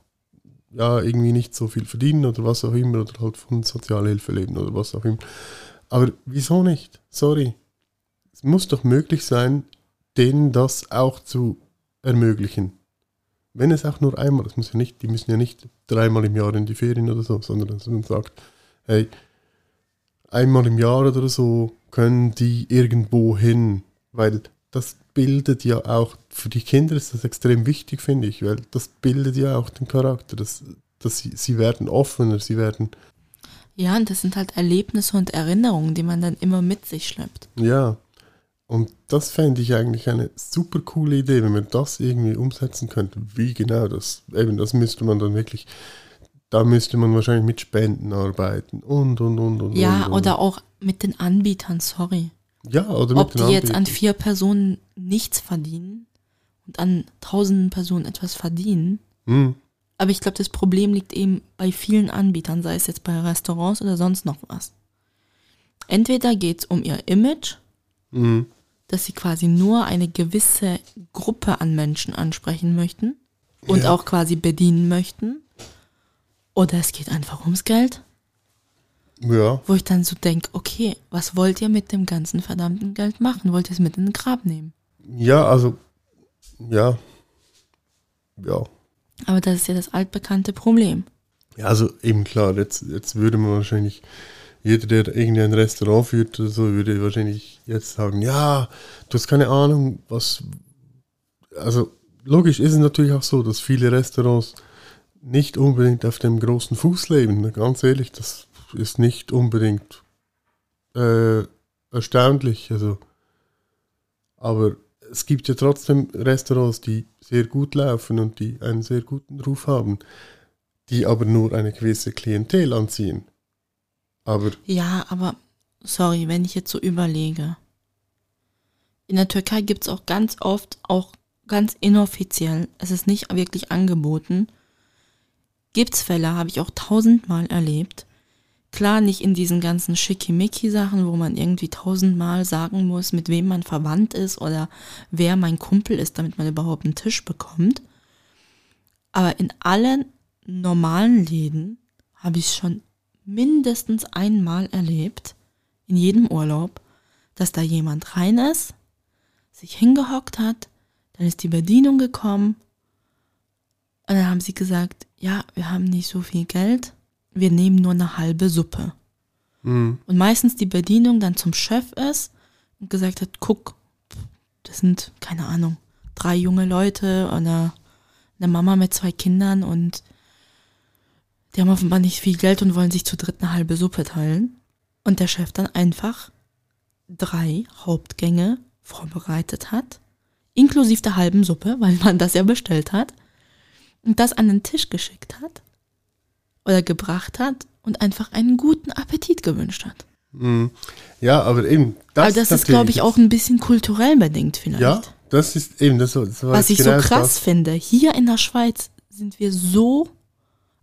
ja irgendwie nicht so viel verdienen oder was auch immer oder halt von Sozialhilfe leben oder was auch immer. Aber wieso nicht? Sorry. Es muss doch möglich sein, denen das auch zu ermöglichen. Wenn es auch nur einmal, das muss ja nicht, die müssen ja nicht dreimal im Jahr in die Ferien oder so, sondern dass man sagt, hey, einmal im Jahr oder so können die irgendwo hin, weil das bildet ja auch, für die Kinder ist das extrem wichtig, finde ich, weil das bildet ja auch den Charakter, dass, dass sie, sie werden offener, sie werden... Ja, und das sind halt Erlebnisse und Erinnerungen, die man dann immer mit sich schleppt. Ja, und das fände ich eigentlich eine super coole Idee, wenn man das irgendwie umsetzen könnte. Wie genau das? Eben, das müsste man dann wirklich, da müsste man wahrscheinlich mit Spenden arbeiten und und und und. Ja, und, oder auch mit den Anbietern, sorry. Ja, oder Ob die jetzt an vier Personen nichts verdienen und an tausenden Personen etwas verdienen. Hm, Aber ich glaube, das Problem liegt eben bei vielen Anbietern, sei es jetzt bei Restaurants oder sonst noch was. Entweder geht es um ihr Image, hm, dass sie quasi nur eine gewisse Gruppe an Menschen ansprechen möchten und Ja. auch quasi bedienen möchten. Oder es geht einfach ums Geld, ja, wo ich dann so denke, okay, was wollt ihr mit dem ganzen verdammten Geld machen? Wollt ihr es mit in den Grab nehmen? ja, also, ja, ja. Aber das ist ja das altbekannte Problem. Ja, also eben klar, jetzt, jetzt würde man wahrscheinlich, jeder, der irgendwie ein Restaurant führt oder so, würde wahrscheinlich jetzt sagen, ja, du hast keine Ahnung, was, also logisch ist es natürlich auch so, dass viele Restaurants nicht unbedingt auf dem großen Fuß leben. Ganz ehrlich, das ist nicht unbedingt äh, erstaunlich. Also, aber es gibt ja trotzdem Restaurants, die sehr gut laufen und die einen sehr guten Ruf haben, die aber nur eine gewisse Klientel anziehen. Aber Ja, aber sorry, wenn ich jetzt so überlege. In der Türkei gibt es auch ganz oft, auch ganz inoffiziell, es ist nicht wirklich angeboten, gibt es Fälle, habe ich auch tausendmal erlebt. Klar, nicht in diesen ganzen Schickimicki-Sachen, wo man irgendwie tausendmal sagen muss, mit wem man verwandt ist oder wer mein Kumpel ist, damit man überhaupt einen Tisch bekommt. Aber in allen normalen Läden habe ich schon mindestens einmal erlebt, in jedem Urlaub, dass da jemand rein ist, sich hingehockt hat, dann ist die Bedienung gekommen und dann haben sie gesagt, ja, wir haben nicht so viel Geld, wir nehmen nur eine halbe Suppe. hm, Und meistens die Bedienung dann zum Chef ist und gesagt hat, guck, das sind, keine Ahnung, drei junge Leute oder eine Mama mit zwei Kindern und die haben offenbar nicht viel Geld und wollen sich zu dritt eine halbe Suppe teilen. Und der Chef dann einfach drei Hauptgänge vorbereitet hat, inklusive der halben Suppe, weil man das ja bestellt hat, und das an den Tisch geschickt hat oder gebracht hat und einfach einen guten Appetit gewünscht hat. hm. ja, aber eben, das, Aber das ist, glaube ich, auch ein bisschen kulturell bedingt vielleicht. Ja, das ist eben das. das Was ich genau so krass das. finde, hier in der Schweiz sind wir so,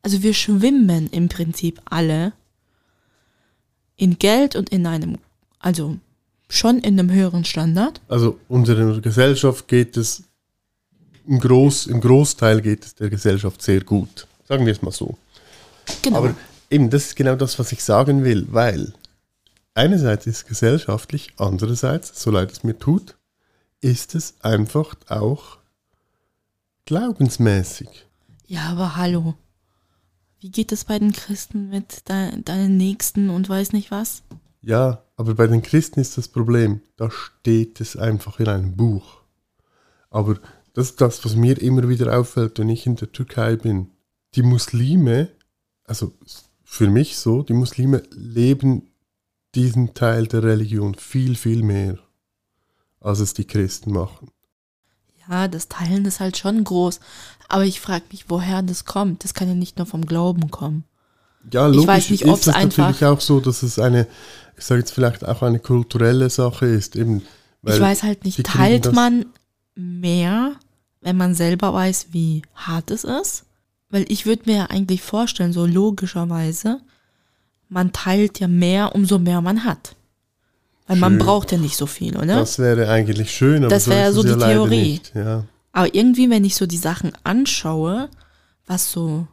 also wir schwimmen im Prinzip alle in Geld und in einem, also schon in einem höheren Standard. Also unserer Gesellschaft geht es im, Groß, im Großteil geht es der Gesellschaft sehr gut. Sagen wir es mal so. Genau. Aber eben, das ist genau das, was ich sagen will, weil einerseits ist es gesellschaftlich, andererseits, so leid es mir tut, ist es einfach auch glaubensmäßig. Ja, aber hallo. Wie geht es bei den Christen mit de deinen Nächsten und weiß nicht was? Ja, aber bei den Christen ist das Problem, da steht es einfach in einem Buch. Aber das ist das, was mir immer wieder auffällt, wenn ich in der Türkei bin. Die Muslime, also für mich so, die Muslime leben diesen Teil der Religion viel, viel mehr, als es die Christen machen. Ja, das Teilen ist halt schon groß. Aber ich frage mich, woher das kommt. Das kann ja nicht nur vom Glauben kommen. Ja, logisch ich weiß nicht, ist es natürlich auch so, dass es eine, ich sage jetzt vielleicht auch eine kulturelle Sache ist. Eben, ich weiß halt nicht, teilt man mehr, wenn man selber weiß, wie hart es ist? Weil ich würde mir eigentlich vorstellen, so logischerweise, man teilt ja mehr, umso mehr man hat. Weil schön. man braucht ja nicht so viel, oder? Das wäre eigentlich schön, aber das wäre so die ja Theorie. Ja. Aber irgendwie, wenn ich so die Sachen anschaue, was so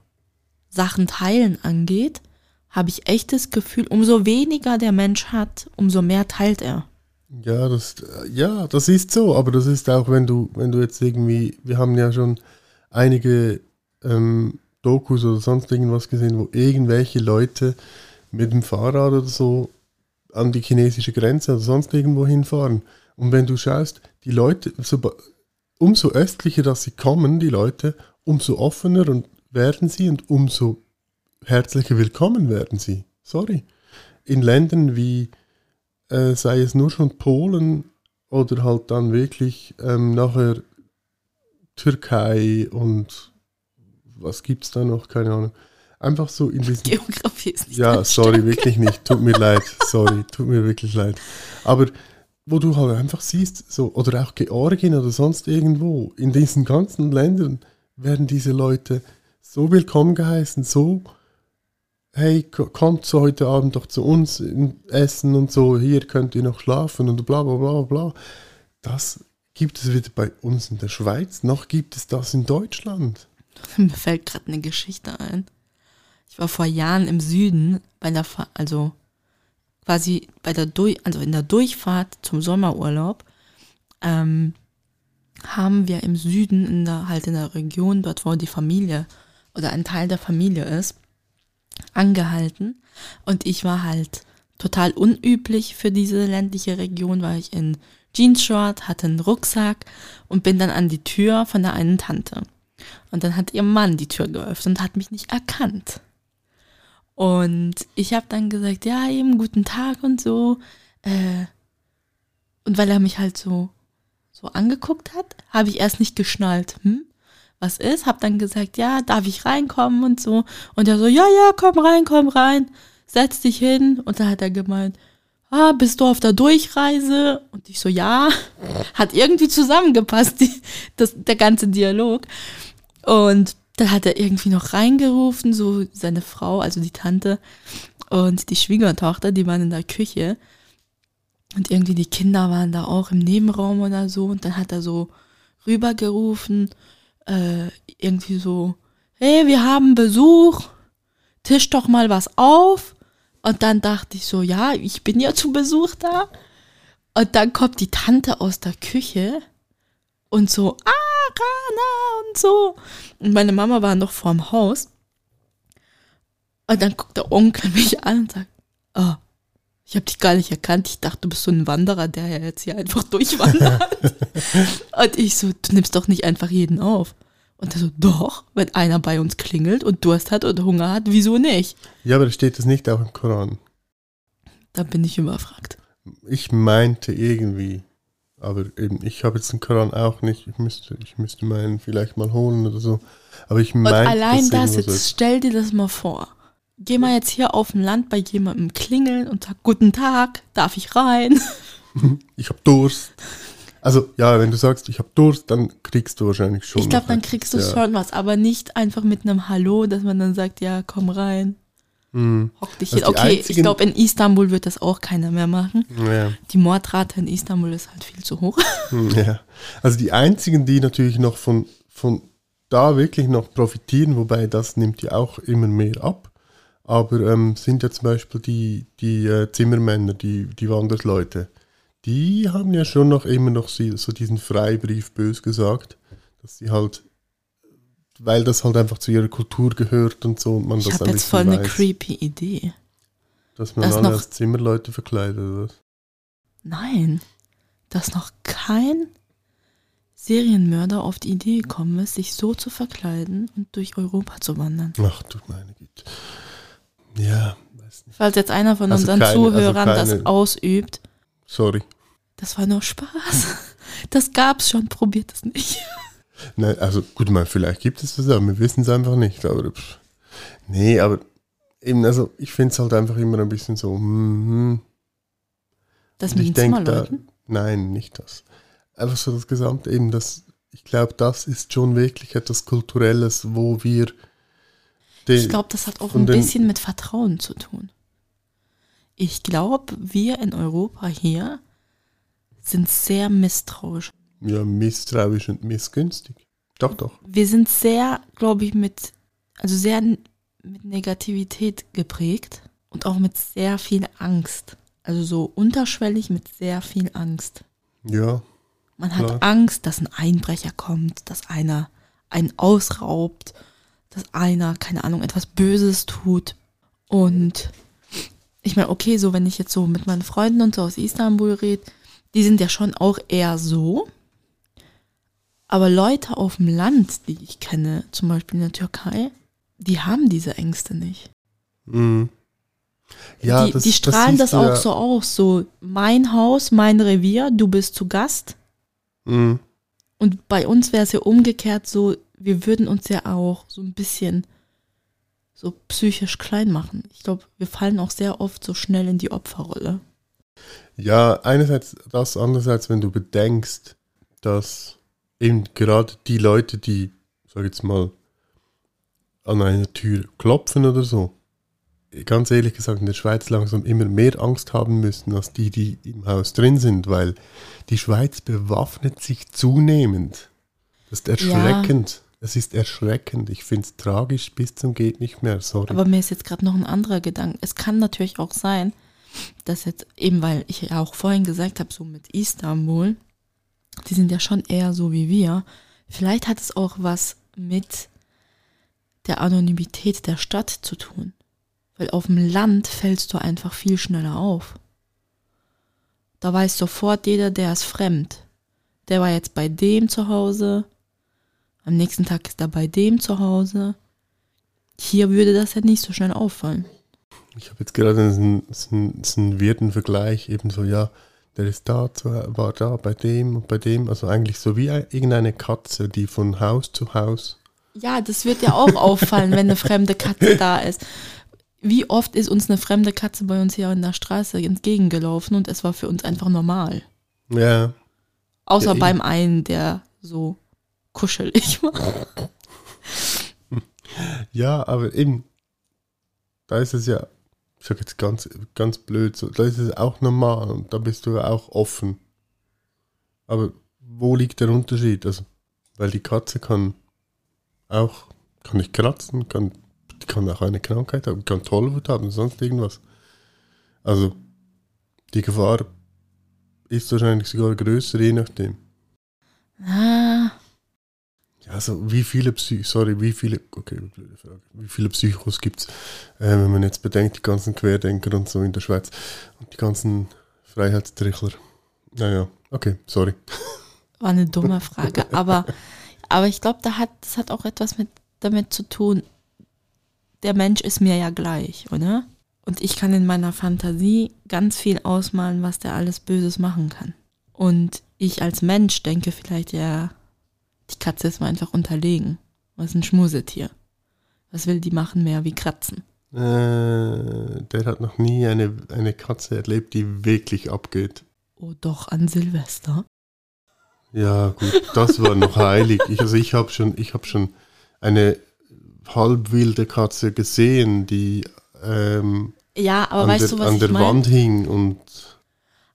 Sachen teilen angeht, habe ich echt das Gefühl, umso weniger der Mensch hat, umso mehr teilt er. Ja, das, ja, das ist so, aber das ist auch, wenn du, wenn du jetzt irgendwie, wir haben ja schon einige ähm, Dokus oder sonst irgendwas gesehen, wo irgendwelche Leute mit dem Fahrrad oder so an die chinesische Grenze oder sonst irgendwo hinfahren. Und wenn du schaust, die Leute, so, umso östlicher dass sie kommen, die Leute, umso offener und werden sie und umso herzlicher willkommen werden sie. Sorry. In Ländern wie, äh, sei es nur schon Polen oder halt dann wirklich ähm, nachher Türkei und was gibt es da noch, keine Ahnung. Einfach so in diesem. Geografie ist nicht Ja, sorry, stark. wirklich nicht. Tut mir leid. Sorry, tut mir wirklich leid. Aber wo du halt einfach siehst, so, oder auch Georgien oder sonst irgendwo, in diesen ganzen Ländern werden diese Leute so willkommen geheißen, so, hey, kommt so heute Abend doch zu uns essen und so, hier könnt ihr noch schlafen und bla bla bla bla. Das gibt es weder bei uns in der Schweiz, noch gibt es das in Deutschland. Mir fällt gerade eine Geschichte ein. Ich war vor Jahren im Süden bei der, also quasi bei der Durch, also in der Durchfahrt zum Sommerurlaub, ähm, haben wir im Süden, in der, halt in der Region, dort wo die Familie oder ein Teil der Familie ist, angehalten. Und ich war halt total unüblich für diese ländliche Region, weil ich in Jeans-Short, hatte einen Rucksack und bin dann an die Tür von der einen Tante. Und dann hat ihr Mann die Tür geöffnet und hat mich nicht erkannt. Und ich habe dann gesagt, ja, eben guten Tag und so. Äh, und weil er mich halt so, so angeguckt hat, habe ich erst nicht geschnallt, hm, was ist. Habe dann gesagt, ja, darf ich reinkommen und so. Und er so, ja, ja, komm rein, komm rein, setz dich hin. Und dann hat er gemeint, ah, bist du auf der Durchreise? Und ich so, ja, hat irgendwie zusammengepasst, die, das, der ganze Dialog. Und dann hat er irgendwie noch reingerufen, so seine Frau, also die Tante und die Schwiegertochter, die waren in der Küche. Und irgendwie die Kinder waren da auch im Nebenraum oder so. Und dann hat er so rübergerufen, äh, irgendwie so, hey, wir haben Besuch, tisch doch mal was auf. Und dann dachte ich so, ja, ich bin ja zu Besuch da. Und dann kommt die Tante aus der Küche und so, ah, Rana und so. Und meine Mama war noch vorm Haus. Und dann guckt der Onkel mich an und sagt, oh, ich habe dich gar nicht erkannt. Ich dachte, du bist so ein Wanderer, der ja jetzt hier einfach durchwandert. und ich so, du nimmst doch nicht einfach jeden auf. Und er so, doch, wenn einer bei uns klingelt und Durst hat oder Hunger hat, wieso nicht? Ja, aber da steht das nicht auch im Koran. Da bin ich überfragt. Ich meinte irgendwie, aber eben, ich habe jetzt den Koran auch nicht. Ich müsste, ich müsste meinen vielleicht mal holen oder so. Aber ich meine. Und allein das, jetzt ist. stell dir das mal vor. Geh mal jetzt hier auf dem Land bei jemandem klingeln und sag, guten Tag, darf ich rein? Ich habe Durst. Also ja, wenn du sagst, ich habe Durst, dann kriegst du wahrscheinlich schon. Ich glaube, dann kriegst du ja. schon was, aber nicht einfach mit einem Hallo, dass man dann sagt, ja, komm rein. Mhm. Hock dich also Okay, ich glaube, in Istanbul wird das auch keiner mehr machen. Ja. Die Mordrate in Istanbul ist halt viel zu hoch. Hm, ja. Also die einzigen, die natürlich noch von, von da wirklich noch profitieren, wobei das nimmt ja auch immer mehr ab, aber ähm, sind ja zum Beispiel die, die äh, Zimmermänner, die, die Wandersleute. Die haben ja schon noch immer noch so diesen Freibrief bös gesagt, dass sie halt weil das halt einfach zu ihrer Kultur gehört und so und man Ich das habe ein jetzt voll eine weiß, creepy Idee. dass man das alle noch- als Zimmerleute verkleidet oder was? Nein, dass noch kein Serienmörder auf die Idee gekommen ist, sich so zu verkleiden und durch Europa zu wandern. Ach du meine Güte. Ja, weiß nicht. Falls jetzt einer von Also unseren keine- also Zuhörern das keine- ausübt, Sorry. das war nur Spaß. Das gab's schon, probiert es nicht. Nein, also gut, mal, vielleicht gibt es das, aber wir wissen es einfach nicht. Aber pff. nee, aber eben, also ich finde es halt einfach immer ein bisschen so, hm, hm. Das mit ich den da, nein, nicht das. Einfach so das Gesamte, eben das, ich glaube, das ist schon wirklich etwas Kulturelles, wo wir den, Ich glaube, das hat auch ein bisschen mit Vertrauen zu tun. Ich glaube, wir in Europa hier sind sehr misstrauisch. Ja, misstrauisch und missgünstig. Doch, doch. Wir sind sehr, glaube ich, mit, also sehr mit Negativität geprägt und auch mit sehr viel Angst. Also so unterschwellig mit sehr viel Angst. Ja, Man hat Klar. Angst, dass ein Einbrecher kommt, dass einer einen ausraubt, dass einer, keine Ahnung, etwas Böses tut. Und ich meine, okay, so wenn ich jetzt so mit meinen Freunden und so aus Istanbul rede, die sind ja schon auch eher so. Aber Leute auf dem Land, die ich kenne, zum Beispiel in der Türkei, die haben diese Ängste nicht. mhm. ja die, das, die strahlen das, du auch ja. so aus, so mein Haus, mein Revier, du bist zu Gast. Mhm. Und bei uns wäre es ja umgekehrt so, wir würden uns ja auch so ein bisschen so psychisch klein machen. Ich glaube, wir fallen auch sehr oft so schnell in die Opferrolle. Ja, einerseits das, andererseits, wenn du bedenkst, dass eben gerade die Leute, die, sag jetzt mal, an einer Tür klopfen oder so, ganz ehrlich gesagt in der Schweiz langsam immer mehr Angst haben müssen als die, die im Haus drin sind, weil die Schweiz bewaffnet sich zunehmend. Das ist erschreckend. Es ist erschreckend. Ich finde es tragisch bis zum geht nicht mehr. Sorry. Aber mir ist jetzt gerade noch ein anderer Gedanke. Es kann natürlich auch sein, dass jetzt eben, weil ich ja auch vorhin gesagt habe, so mit Istanbul, die sind ja schon eher so wie wir. Vielleicht hat es auch was mit der Anonymität der Stadt zu tun. Weil auf dem Land fällst du einfach viel schneller auf. Da weiß sofort jeder, der ist fremd. Der war jetzt bei dem zu Hause. Am nächsten Tag ist er bei dem zu Hause. Hier würde das ja nicht so schnell auffallen. Ich habe jetzt gerade einen, einen, einen wirden Vergleich, eben so, ja, der ist da, war da, bei dem und bei dem. Also eigentlich so wie irgendeine Katze, die von Haus zu Haus. Ja, das wird ja auch auffallen, wenn eine fremde Katze da ist. Wie oft ist uns eine fremde Katze bei uns hier in der Straße entgegengelaufen und es war für uns einfach normal. Ja, Außer Ja, beim einen, der so kuschelig war. ja, aber eben, da ist es ja, ich sag jetzt ganz, ganz blöd, so, da ist es auch normal und da bist du auch offen. Aber wo liegt der Unterschied? Also, weil die Katze kann auch, kann nicht kratzen, kann, kann auch eine Krankheit haben, kann Tollwut haben, sonst irgendwas. Also, die Gefahr ist wahrscheinlich sogar größer, je nachdem. Ah, also wie viele Psy sorry, wie viele, okay, blöde Frage, wie viele Psychos gibt es, äh, wenn man jetzt bedenkt, die ganzen Querdenker und so in der Schweiz und die ganzen Freiheitstrichler. Naja, okay, sorry. war eine dumme Frage. Aber, aber ich glaube, da hat, das hat auch etwas mit, damit zu tun, der Mensch ist mir ja gleich, oder? Und ich kann in meiner Fantasie ganz viel ausmalen, was der alles Böses machen kann. Und ich als Mensch denke vielleicht, ja, die Katze ist mir einfach unterlegen. Was ist ein Schmusetier? Was will die machen mehr wie kratzen? Äh, der hat noch nie eine, eine Katze erlebt, die wirklich abgeht. Oh doch, an Silvester. Ja, gut, das war noch heilig. Ich, also ich habe schon, ich habe schon eine halbwilde Katze gesehen, die ähm, Ja, aber an weißt der, du, was an ich der meine? Wand hing und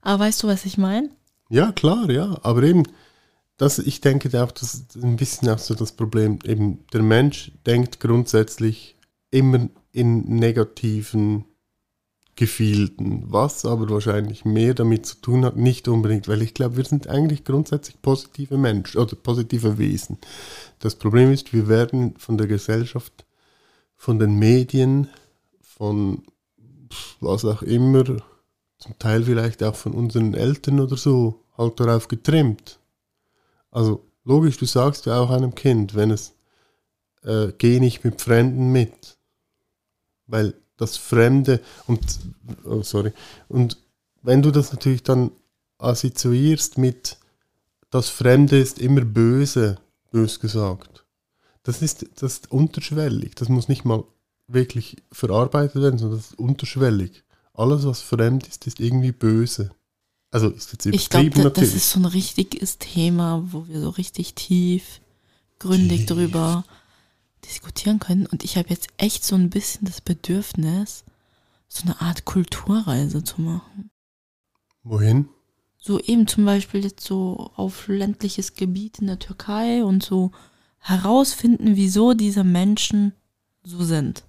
Aber weißt du, was ich meine? Ja, klar, ja. Aber eben, das, ich denke auch, das ist ein bisschen auch so das Problem. Eben, der Mensch denkt grundsätzlich immer in negativen Gefilden, was aber wahrscheinlich mehr damit zu tun hat, nicht unbedingt, weil ich glaube, wir sind eigentlich grundsätzlich positive Menschen oder positive Wesen. Das Problem ist, wir werden von der Gesellschaft, von den Medien, von was auch immer, zum Teil vielleicht auch von unseren Eltern oder so, halt darauf getrimmt. Also logisch, du sagst ja auch einem Kind, wenn es äh, geh nicht mit Fremden mit, weil das Fremde und oh, sorry und wenn du das natürlich dann assoziierst mit das Fremde ist immer böse, bös gesagt, das ist das ist unterschwellig, das muss nicht mal wirklich verarbeitet werden, sondern das ist unterschwellig. Alles, was fremd ist, ist irgendwie böse. Also ist jetzt ich glaube, da, das ist so ein richtiges Thema, wo wir so richtig tief, gründig tief. drüber diskutieren können. Und ich habe jetzt echt so ein bisschen das Bedürfnis, so eine Art Kulturreise zu machen. Wohin? So eben zum Beispiel jetzt so auf ländliches Gebiet in der Türkei und so herausfinden, wieso diese Menschen so sind.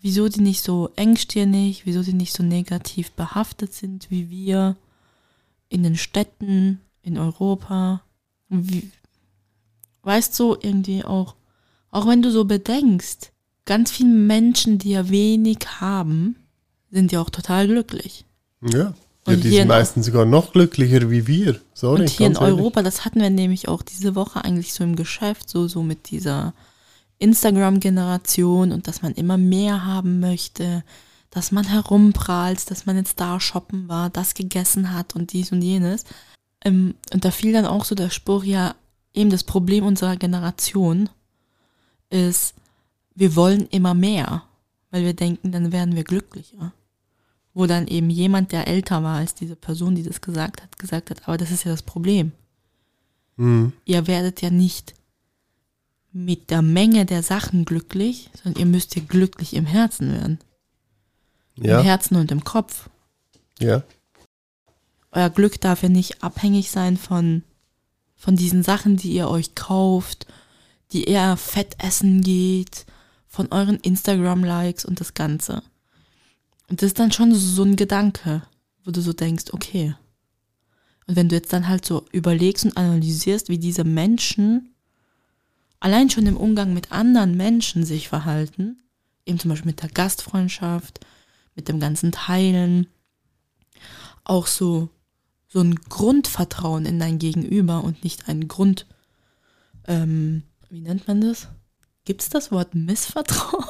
Wieso die nicht so engstirnig, wieso die nicht so negativ behaftet sind wie wir in den Städten, in Europa. Wie, weißt du, irgendwie auch auch wenn du so bedenkst, ganz viele Menschen, die ja wenig haben, sind ja auch total glücklich. Ja. Ja, die sind meistens sogar noch glücklicher wie wir. Sorry, und hier in ehrlich. Europa, das hatten wir nämlich auch diese Woche eigentlich so im Geschäft, so, so mit dieser Instagram-Generation und dass man immer mehr haben möchte, dass man herumprahlt, dass man jetzt da shoppen war, das gegessen hat und dies und jenes. Ähm, und da fiel dann auch so der Spruch, ja, eben das Problem unserer Generation ist, wir wollen immer mehr, weil wir denken, dann werden wir glücklicher. Wo dann eben jemand, der älter war als diese Person, die das gesagt hat, gesagt hat, aber das ist ja das Problem. Mhm. Ihr werdet ja nicht mit der Menge der Sachen glücklich, sondern ihr müsst ja glücklich im Herzen werden. Ja. Im Herzen und im Kopf. Ja. Euer Glück darf ja nicht abhängig sein von, von diesen Sachen, die ihr euch kauft die eher Fett essen geht, von euren Instagram-Likes und das Ganze. Und das ist dann schon so ein Gedanke, wo du so denkst, okay. Und wenn du jetzt dann halt so überlegst und analysierst, wie diese Menschen allein schon im Umgang mit anderen Menschen sich verhalten, eben zum Beispiel mit der Gastfreundschaft, mit dem ganzen Teilen, auch so, so ein Grundvertrauen in dein Gegenüber und nicht ein Grund, ähm, wie nennt man das? Gibt es das Wort Missvertrauen?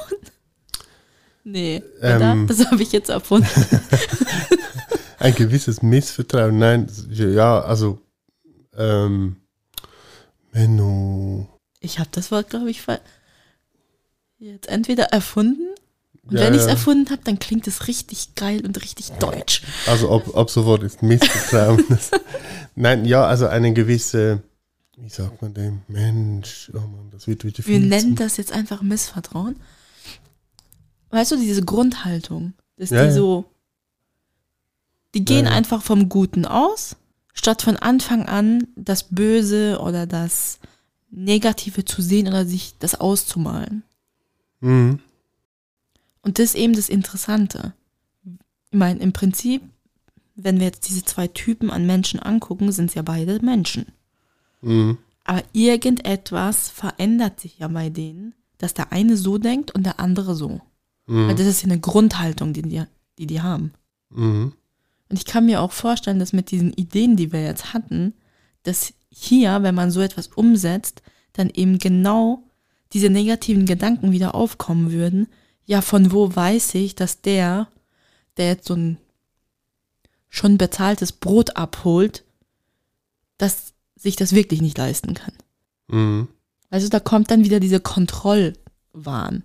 nee, ähm, das habe ich jetzt erfunden. ein gewisses Missvertrauen, nein, ja, also, ähm, Menno. Ich habe das Wort, glaube ich, jetzt entweder erfunden und ja, wenn ich es ja. erfunden habe, dann klingt es richtig geil und richtig deutsch. Also ab, ab sofort ist Missvertrauen. Nein, ja, also eine gewisse wie sagt man dem? Mensch, oh Mann, das wird wieder viel. Wir nennen das jetzt einfach Missvertrauen. Weißt du, diese Grundhaltung, dass ja, die so, die gehen einfach vom Guten aus, statt von Anfang an das Böse oder das Negative zu sehen oder sich das auszumalen. Mhm. Und das ist eben das Interessante. Ich meine, im Prinzip, wenn wir jetzt diese zwei Typen an Menschen angucken, sind es ja beide Menschen. Mhm. Aber irgendetwas verändert sich ja bei denen, dass der eine so denkt und der andere so. Mhm. Weil das ist ja eine Grundhaltung, die die, die, die haben. Mhm. Und ich kann mir auch vorstellen, dass mit diesen Ideen, die wir jetzt hatten, dass hier, wenn man so etwas umsetzt, dann eben genau diese negativen Gedanken wieder aufkommen würden. Ja, von wo weiß ich, dass der, der jetzt so ein schon bezahltes Brot abholt, dass sich das wirklich nicht leisten kann. Mhm. Also da kommt dann wieder diese Kontrollwahn.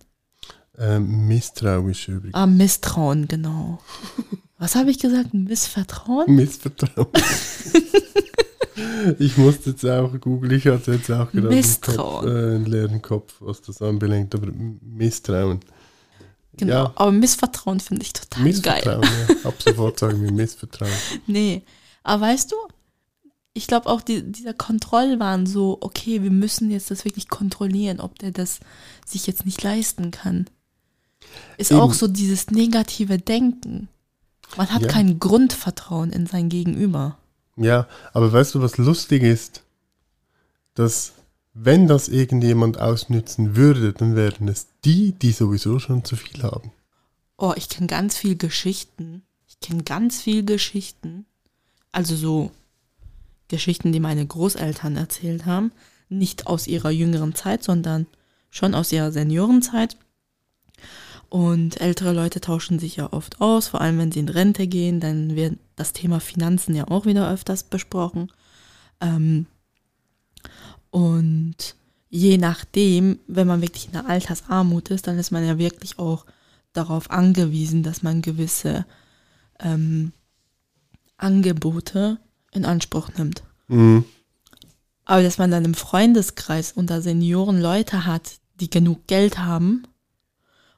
Ähm, misstrauisch übrigens. Ah, Misstrauen, genau. Was habe ich gesagt? Missvertrauen? Missvertrauen. ich musste jetzt auch googeln, ich hatte jetzt auch gerade Misstrauen. Kopf, äh, einen leeren Kopf, was das anbelangt, aber Misstrauen. Genau, ja. aber Missvertrauen finde ich total Missvertrauen, geil. Ja. Ab sofort sagen wir Missvertrauen. Nee, aber weißt du, ich glaube auch die, dieser Kontrollwahn so, okay, wir müssen jetzt das wirklich kontrollieren, ob der das sich jetzt nicht leisten kann. Ist Eben. auch so dieses negative Denken. Man hat Ja. kein Grundvertrauen in sein Gegenüber. Ja, aber weißt du, was lustig ist? Dass, wenn das irgendjemand ausnützen würde, dann wären es die, die sowieso schon zu viel haben. Oh, ich kenne ganz viel Geschichten. Ich kenne ganz viel Geschichten. Also so Geschichten, die meine Großeltern erzählt haben. Nicht aus ihrer jüngeren Zeit, sondern schon aus ihrer Seniorenzeit. Und ältere Leute tauschen sich ja oft aus, vor allem wenn sie in Rente gehen, dann wird das Thema Finanzen ja auch wieder öfters besprochen. Ähm, und je nachdem, wenn man wirklich in der Altersarmut ist, dann ist man ja wirklich auch darauf angewiesen, dass man gewisse ähm, Angebote in Anspruch nimmt. Mhm. Aber dass man dann im Freundeskreis unter Senioren Leute hat, die genug Geld haben,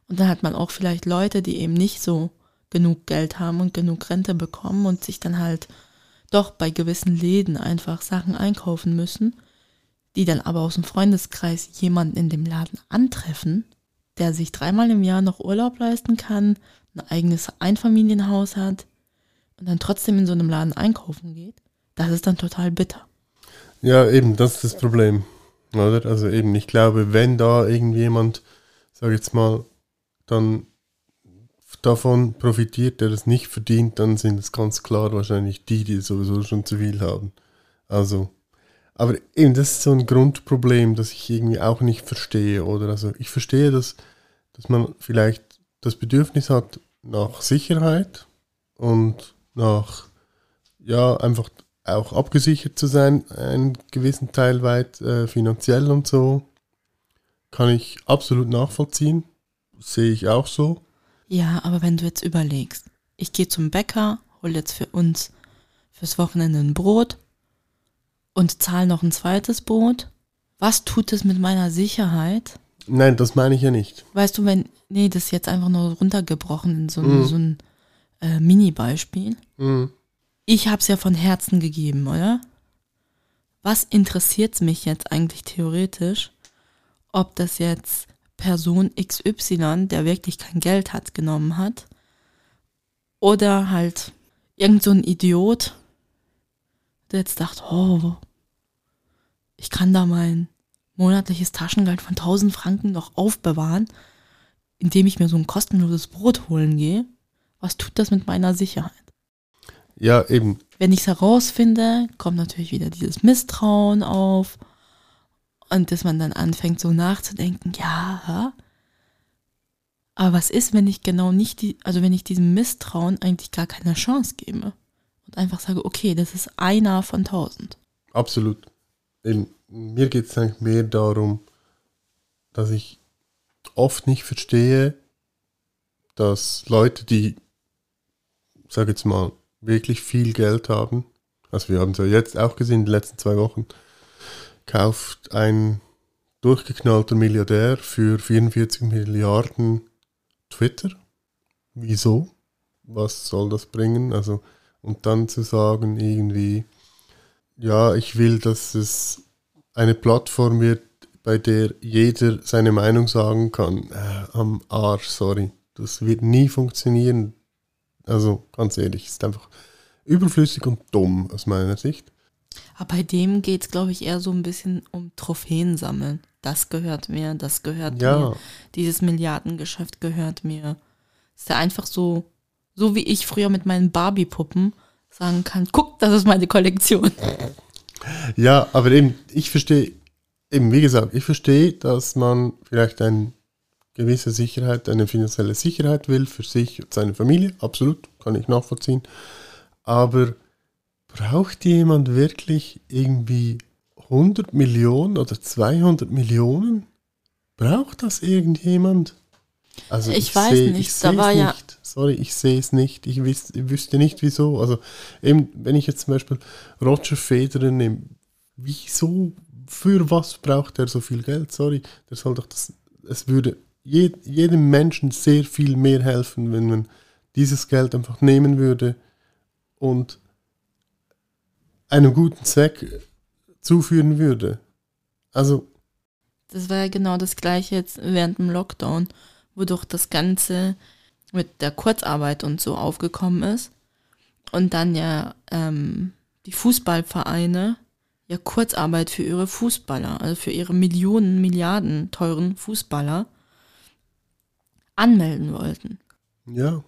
und dann hat man auch vielleicht Leute, die eben nicht so genug Geld haben und genug Rente bekommen und sich dann halt doch bei gewissen Läden einfach Sachen einkaufen müssen, die dann aber aus dem Freundeskreis jemanden in dem Laden antreffen, der sich dreimal im Jahr noch Urlaub leisten kann, ein eigenes Einfamilienhaus hat und dann trotzdem in so einem Laden einkaufen geht, das ist dann total bitter. Ja, eben, das ist das Problem. Oder? Also eben, ich glaube, wenn da irgendjemand, sag jetzt mal, dann davon profitiert, der es nicht verdient, dann sind es ganz klar wahrscheinlich die, die sowieso schon zu viel haben. Also, aber eben, das ist so ein Grundproblem, das ich irgendwie auch nicht verstehe, oder? Also, ich verstehe, dass, dass man vielleicht das Bedürfnis hat nach Sicherheit und nach, ja, einfach auch abgesichert zu sein, einen gewissen Teil weit äh, finanziell und so, kann ich absolut nachvollziehen. Sehe ich auch so. Ja, aber wenn du jetzt überlegst, ich gehe zum Bäcker, hol jetzt für uns fürs Wochenende ein Brot und zahle noch ein zweites Brot, was tut es mit meiner Sicherheit? Nein, das meine ich ja nicht. Weißt du, wenn, nee, das ist jetzt einfach nur runtergebrochen in so, Mhm. so ein äh, Mini-Beispiel. Mhm. Ich habe es ja von Herzen gegeben, oder? Was interessiert mich jetzt eigentlich theoretisch, ob das jetzt Person XY, der wirklich kein Geld hat, genommen hat, oder halt irgend so ein Idiot, der jetzt dachte, oh, ich kann da mein monatliches Taschengeld von 1000 Franken noch aufbewahren, indem ich mir so ein kostenloses Brot holen gehe. Was tut das mit meiner Sicherheit? Ja, eben. Wenn ich es herausfinde, kommt natürlich wieder dieses Misstrauen auf und dass man dann anfängt so nachzudenken, ja, aber was ist, wenn ich genau nicht die, also wenn ich diesem Misstrauen eigentlich gar keine Chance gebe und einfach sage, okay, das ist einer von tausend. Absolut. Eben, mir geht es mehr darum, dass ich oft nicht verstehe, dass Leute, die, sage jetzt mal, wirklich viel Geld haben, also wir haben es ja jetzt auch gesehen, in den letzten zwei Wochen, kauft ein durchgeknallter Milliardär für 44 Milliarden Twitter. Wieso? Was soll das bringen? Also, und dann zu sagen, irgendwie, ja, ich will, dass es eine Plattform wird, bei der jeder seine Meinung sagen kann. Äh, am Arsch, sorry. Das wird nie funktionieren. Also, ganz ehrlich, ist einfach überflüssig und dumm aus meiner Sicht. Aber bei dem geht es, glaube ich, eher so ein bisschen um Trophäen sammeln. Das gehört mir, das gehört Ja. mir. Dieses Milliardengeschäft gehört mir. Ist ja einfach so, so wie ich früher mit meinen Barbie-Puppen sagen kann, guck, das ist meine Kollektion. Ja, aber eben, ich verstehe, eben wie gesagt, ich verstehe, dass man vielleicht eine gewisse Sicherheit, eine finanzielle Sicherheit will für sich und seine Familie. Absolut, kann ich nachvollziehen. Aber braucht jemand wirklich irgendwie 100 Millionen oder 200 Millionen? Braucht das irgendjemand? Also Ich weiß seh- nicht, ich da war ja- nicht. Sorry, ich sehe es nicht. Ich, wüs ich wüsste nicht wieso. Also eben, wenn ich jetzt zum Beispiel Roger Federer nehme, wieso, für was braucht er so viel Geld? Sorry, der soll doch das, es würde je, jedem Menschen sehr viel mehr helfen, wenn man dieses Geld einfach nehmen würde und einem guten Zweck zuführen würde. Also, Das war ja genau das gleiche jetzt während dem Lockdown, wodurch das Ganze mit der Kurzarbeit und so aufgekommen ist. Und dann ja ähm, die Fußballvereine ja Kurzarbeit für ihre Fußballer, also für ihre Millionen, Milliarden teuren Fußballer anmelden wollten. Ja,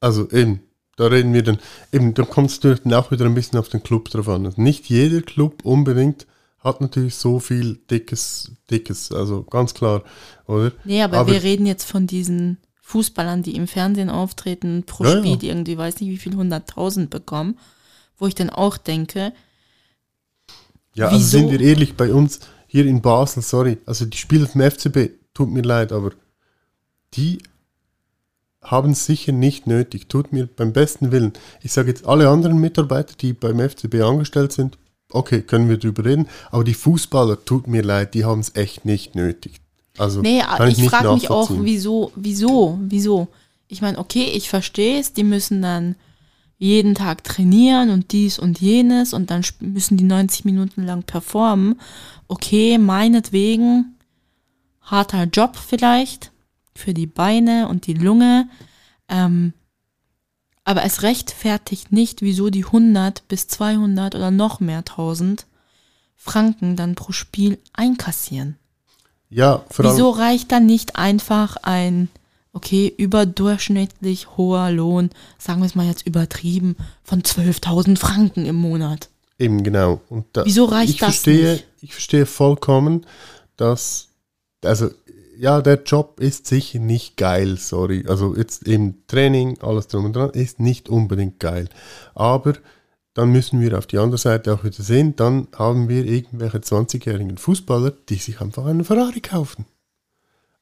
also eben, da reden wir dann, eben, da kommst du dann auch wieder ein bisschen auf den Club drauf an. Also nicht jeder Club unbedingt hat natürlich so viel dickes, dickes, also ganz klar, oder? Nee, aber, aber wir reden jetzt von diesen Fußballern, die im Fernsehen auftreten, pro ja, Spiel ja. irgendwie, weiß nicht wie viel, 100.000 bekommen, wo ich dann auch denke, ja, also sind wir ehrlich, bei uns hier in Basel, sorry, also die Spieler vom FCB, tut mir leid, aber die haben es sicher nicht nötig. Tut mir beim besten Willen. Ich sage jetzt alle anderen Mitarbeiter, die beim FCB angestellt sind, okay, können wir drüber reden, aber die Fußballer, tut mir leid, die haben es echt nicht nötig. Also nee, kann ich, ich frage mich auch, wieso, wieso, wieso? Ich meine, okay, ich verstehe es, die müssen dann jeden Tag trainieren und dies und jenes und dann müssen die 90 Minuten lang performen. Okay, meinetwegen, harter Job vielleicht für die Beine und die Lunge. Ähm, aber es rechtfertigt nicht, wieso die 100 bis 200 oder noch mehr 1000 Franken dann pro Spiel einkassieren. Ja, Wieso reicht dann nicht einfach ein, okay, überdurchschnittlich hoher Lohn, sagen wir es mal jetzt übertrieben, von 12.000 Franken im Monat? Eben, genau. Und da, Wieso reicht ich das verstehe, nicht? Ich verstehe vollkommen, dass, also ja, der Job ist sicher nicht geil, sorry. Also jetzt eben Training, alles drum und dran, ist nicht unbedingt geil. Aber dann müssen wir auf die andere Seite auch wieder sehen, dann haben wir irgendwelche 20-jährigen Fußballer, die sich einfach einen Ferrari kaufen.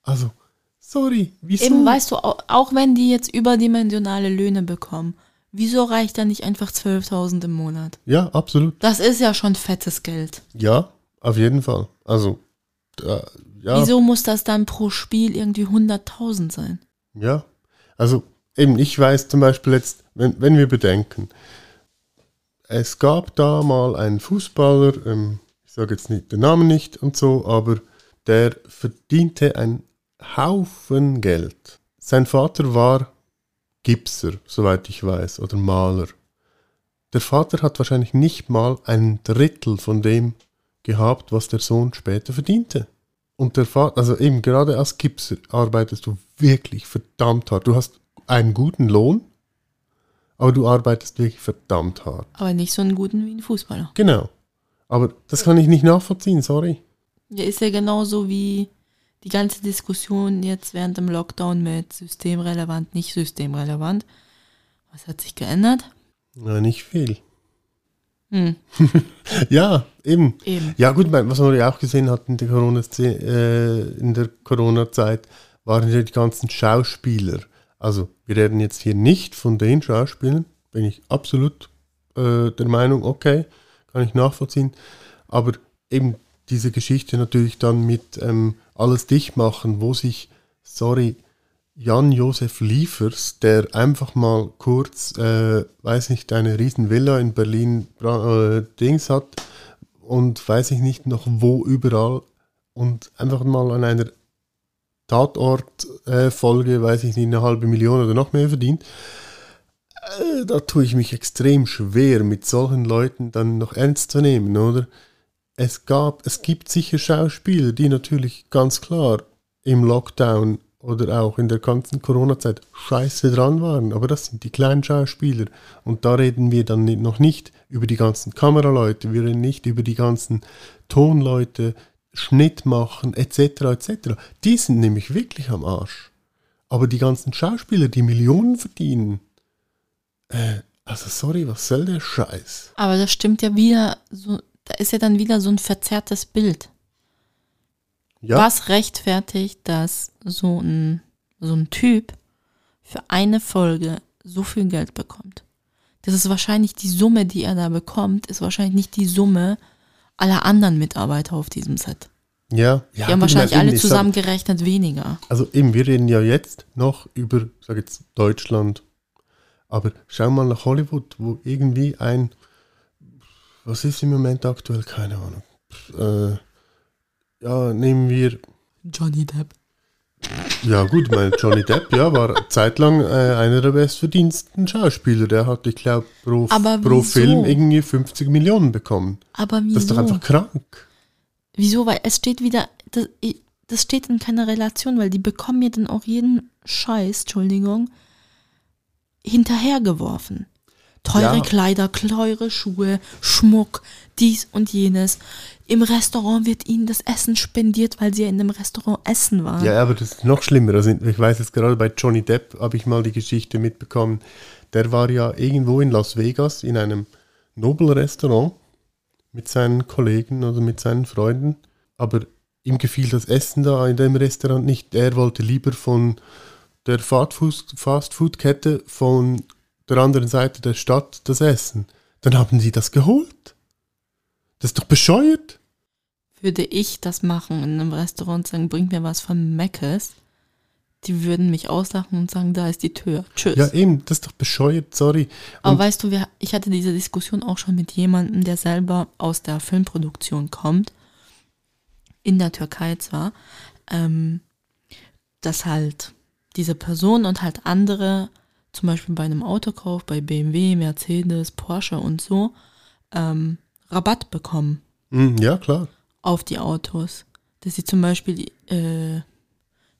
Also, sorry, wieso? Eben, weißt du, auch wenn die jetzt überdimensionale Löhne bekommen, wieso reicht da nicht einfach 12.000 im Monat? Ja, absolut. Das ist ja schon fettes Geld. Ja, auf jeden Fall. Also, äh, ja. Wieso muss das dann pro Spiel irgendwie 100.000 sein? Ja, also eben, ich weiß zum Beispiel jetzt, wenn, wenn wir bedenken, es gab da mal einen Fußballer, ähm, ich sage jetzt nicht den Namen nicht und so, aber der verdiente einen Haufen Geld. Sein Vater war Gipser, soweit ich weiß, oder Maler. Der Vater hat wahrscheinlich nicht mal ein Drittel von dem gehabt, was der Sohn später verdiente. Und der Vater, also eben gerade als Gipser arbeitest du wirklich verdammt hart. Du hast einen guten Lohn, aber du arbeitest wirklich verdammt hart. Aber nicht so einen guten wie ein Fußballer. Genau. Aber das kann ich nicht nachvollziehen, sorry. Ja, ist ja genauso wie die ganze Diskussion jetzt während dem Lockdown mit systemrelevant, nicht systemrelevant. Was hat sich geändert? Na, nicht viel. Hm. ja, eben. eben. Ja, gut, was man ja auch gesehen hat in der Corona-Zeit, äh, Corona waren ja die ganzen Schauspieler, also wir reden jetzt hier nicht von den Schauspielern, bin ich absolut äh, der Meinung, okay, kann ich nachvollziehen. Aber eben diese Geschichte natürlich dann mit ähm, alles dicht machen, wo sich, sorry, Jan-Josef Liefers, der einfach mal kurz, äh, weiß nicht, eine riesen Villa in Berlin äh, Dings hat und weiß ich nicht noch wo überall und einfach mal an einer Tatort-Folge, äh, weiß ich nicht, eine halbe Million oder noch mehr verdient. Äh, da tue ich mich extrem schwer, mit solchen Leuten dann noch ernst zu nehmen, oder? Es gab, es gibt sicher Schauspieler, die natürlich ganz klar im Lockdown oder auch in der ganzen Corona-Zeit scheiße dran waren. Aber das sind die kleinen Schauspieler. Und da reden wir dann noch nicht über die ganzen Kameraleute, wir reden nicht über die ganzen Tonleute, Schnitt machen, etc., etc. Die sind nämlich wirklich am Arsch. Aber die ganzen Schauspieler, die Millionen verdienen, äh, also sorry, was soll der Scheiß? Aber das stimmt ja wieder, so, da ist ja dann wieder so ein verzerrtes Bild. Ja. Was rechtfertigt, dass so ein, so ein Typ für eine Folge so viel Geld bekommt? Das ist wahrscheinlich die Summe, die er da bekommt, ist wahrscheinlich nicht die Summe, aller anderen Mitarbeiter auf diesem Set. Ja, ja. Die haben wahrscheinlich alle zusammengerechnet sag, weniger. Also eben, wir reden ja jetzt noch über, sag jetzt, Deutschland. Aber schau mal nach Hollywood, wo irgendwie ein, was ist im Moment aktuell? Keine Ahnung. Äh, ja, nehmen wir. Johnny Depp. Ja, gut, mein Johnny Depp, ja, war zeitlang äh, einer der bestverdiensten Schauspieler. Der hat, ich glaube, pro, pro? Film irgendwie 50 Millionen bekommen. Aber wieso? Das ist doch einfach krank. Wieso? Weil es steht wieder, das, das steht in keiner Relation, weil die bekommen mir dann auch jeden Scheiß, Entschuldigung, hinterhergeworfen. Teure Ja. Kleider, teure Schuhe, Schmuck, dies und jenes. Im Restaurant wird ihnen das Essen spendiert, weil sie ja in einem Restaurant essen waren. Ja, aber das ist noch schlimmer. Also ich weiß jetzt gerade bei Johnny Depp habe ich mal die Geschichte mitbekommen. Der war ja irgendwo in Las Vegas in einem Nobelrestaurant mit seinen Kollegen oder mit seinen Freunden. Aber ihm gefiel das Essen da in dem Restaurant nicht. Er wollte lieber von der Fastfood- Fastfood-Kette von der anderen Seite der Stadt das Essen. Dann haben sie das geholt. Das ist doch bescheuert. Würde ich das machen in einem Restaurant und sagen, bringt mir was von Meckes, die würden mich auslachen und sagen, da ist die Tür. Tschüss. Ja, eben, das ist doch bescheuert, sorry. Aber Und- weißt du, wir, ich hatte diese Diskussion auch schon mit jemandem, der selber aus der Filmproduktion kommt, in der Türkei zwar, ähm, dass halt diese Person und halt andere, zum Beispiel bei einem Autokauf, bei BMW, Mercedes, Porsche und so, ähm, Rabatt bekommen Mm, Ja, klar. auf die Autos. Dass sie zum Beispiel äh,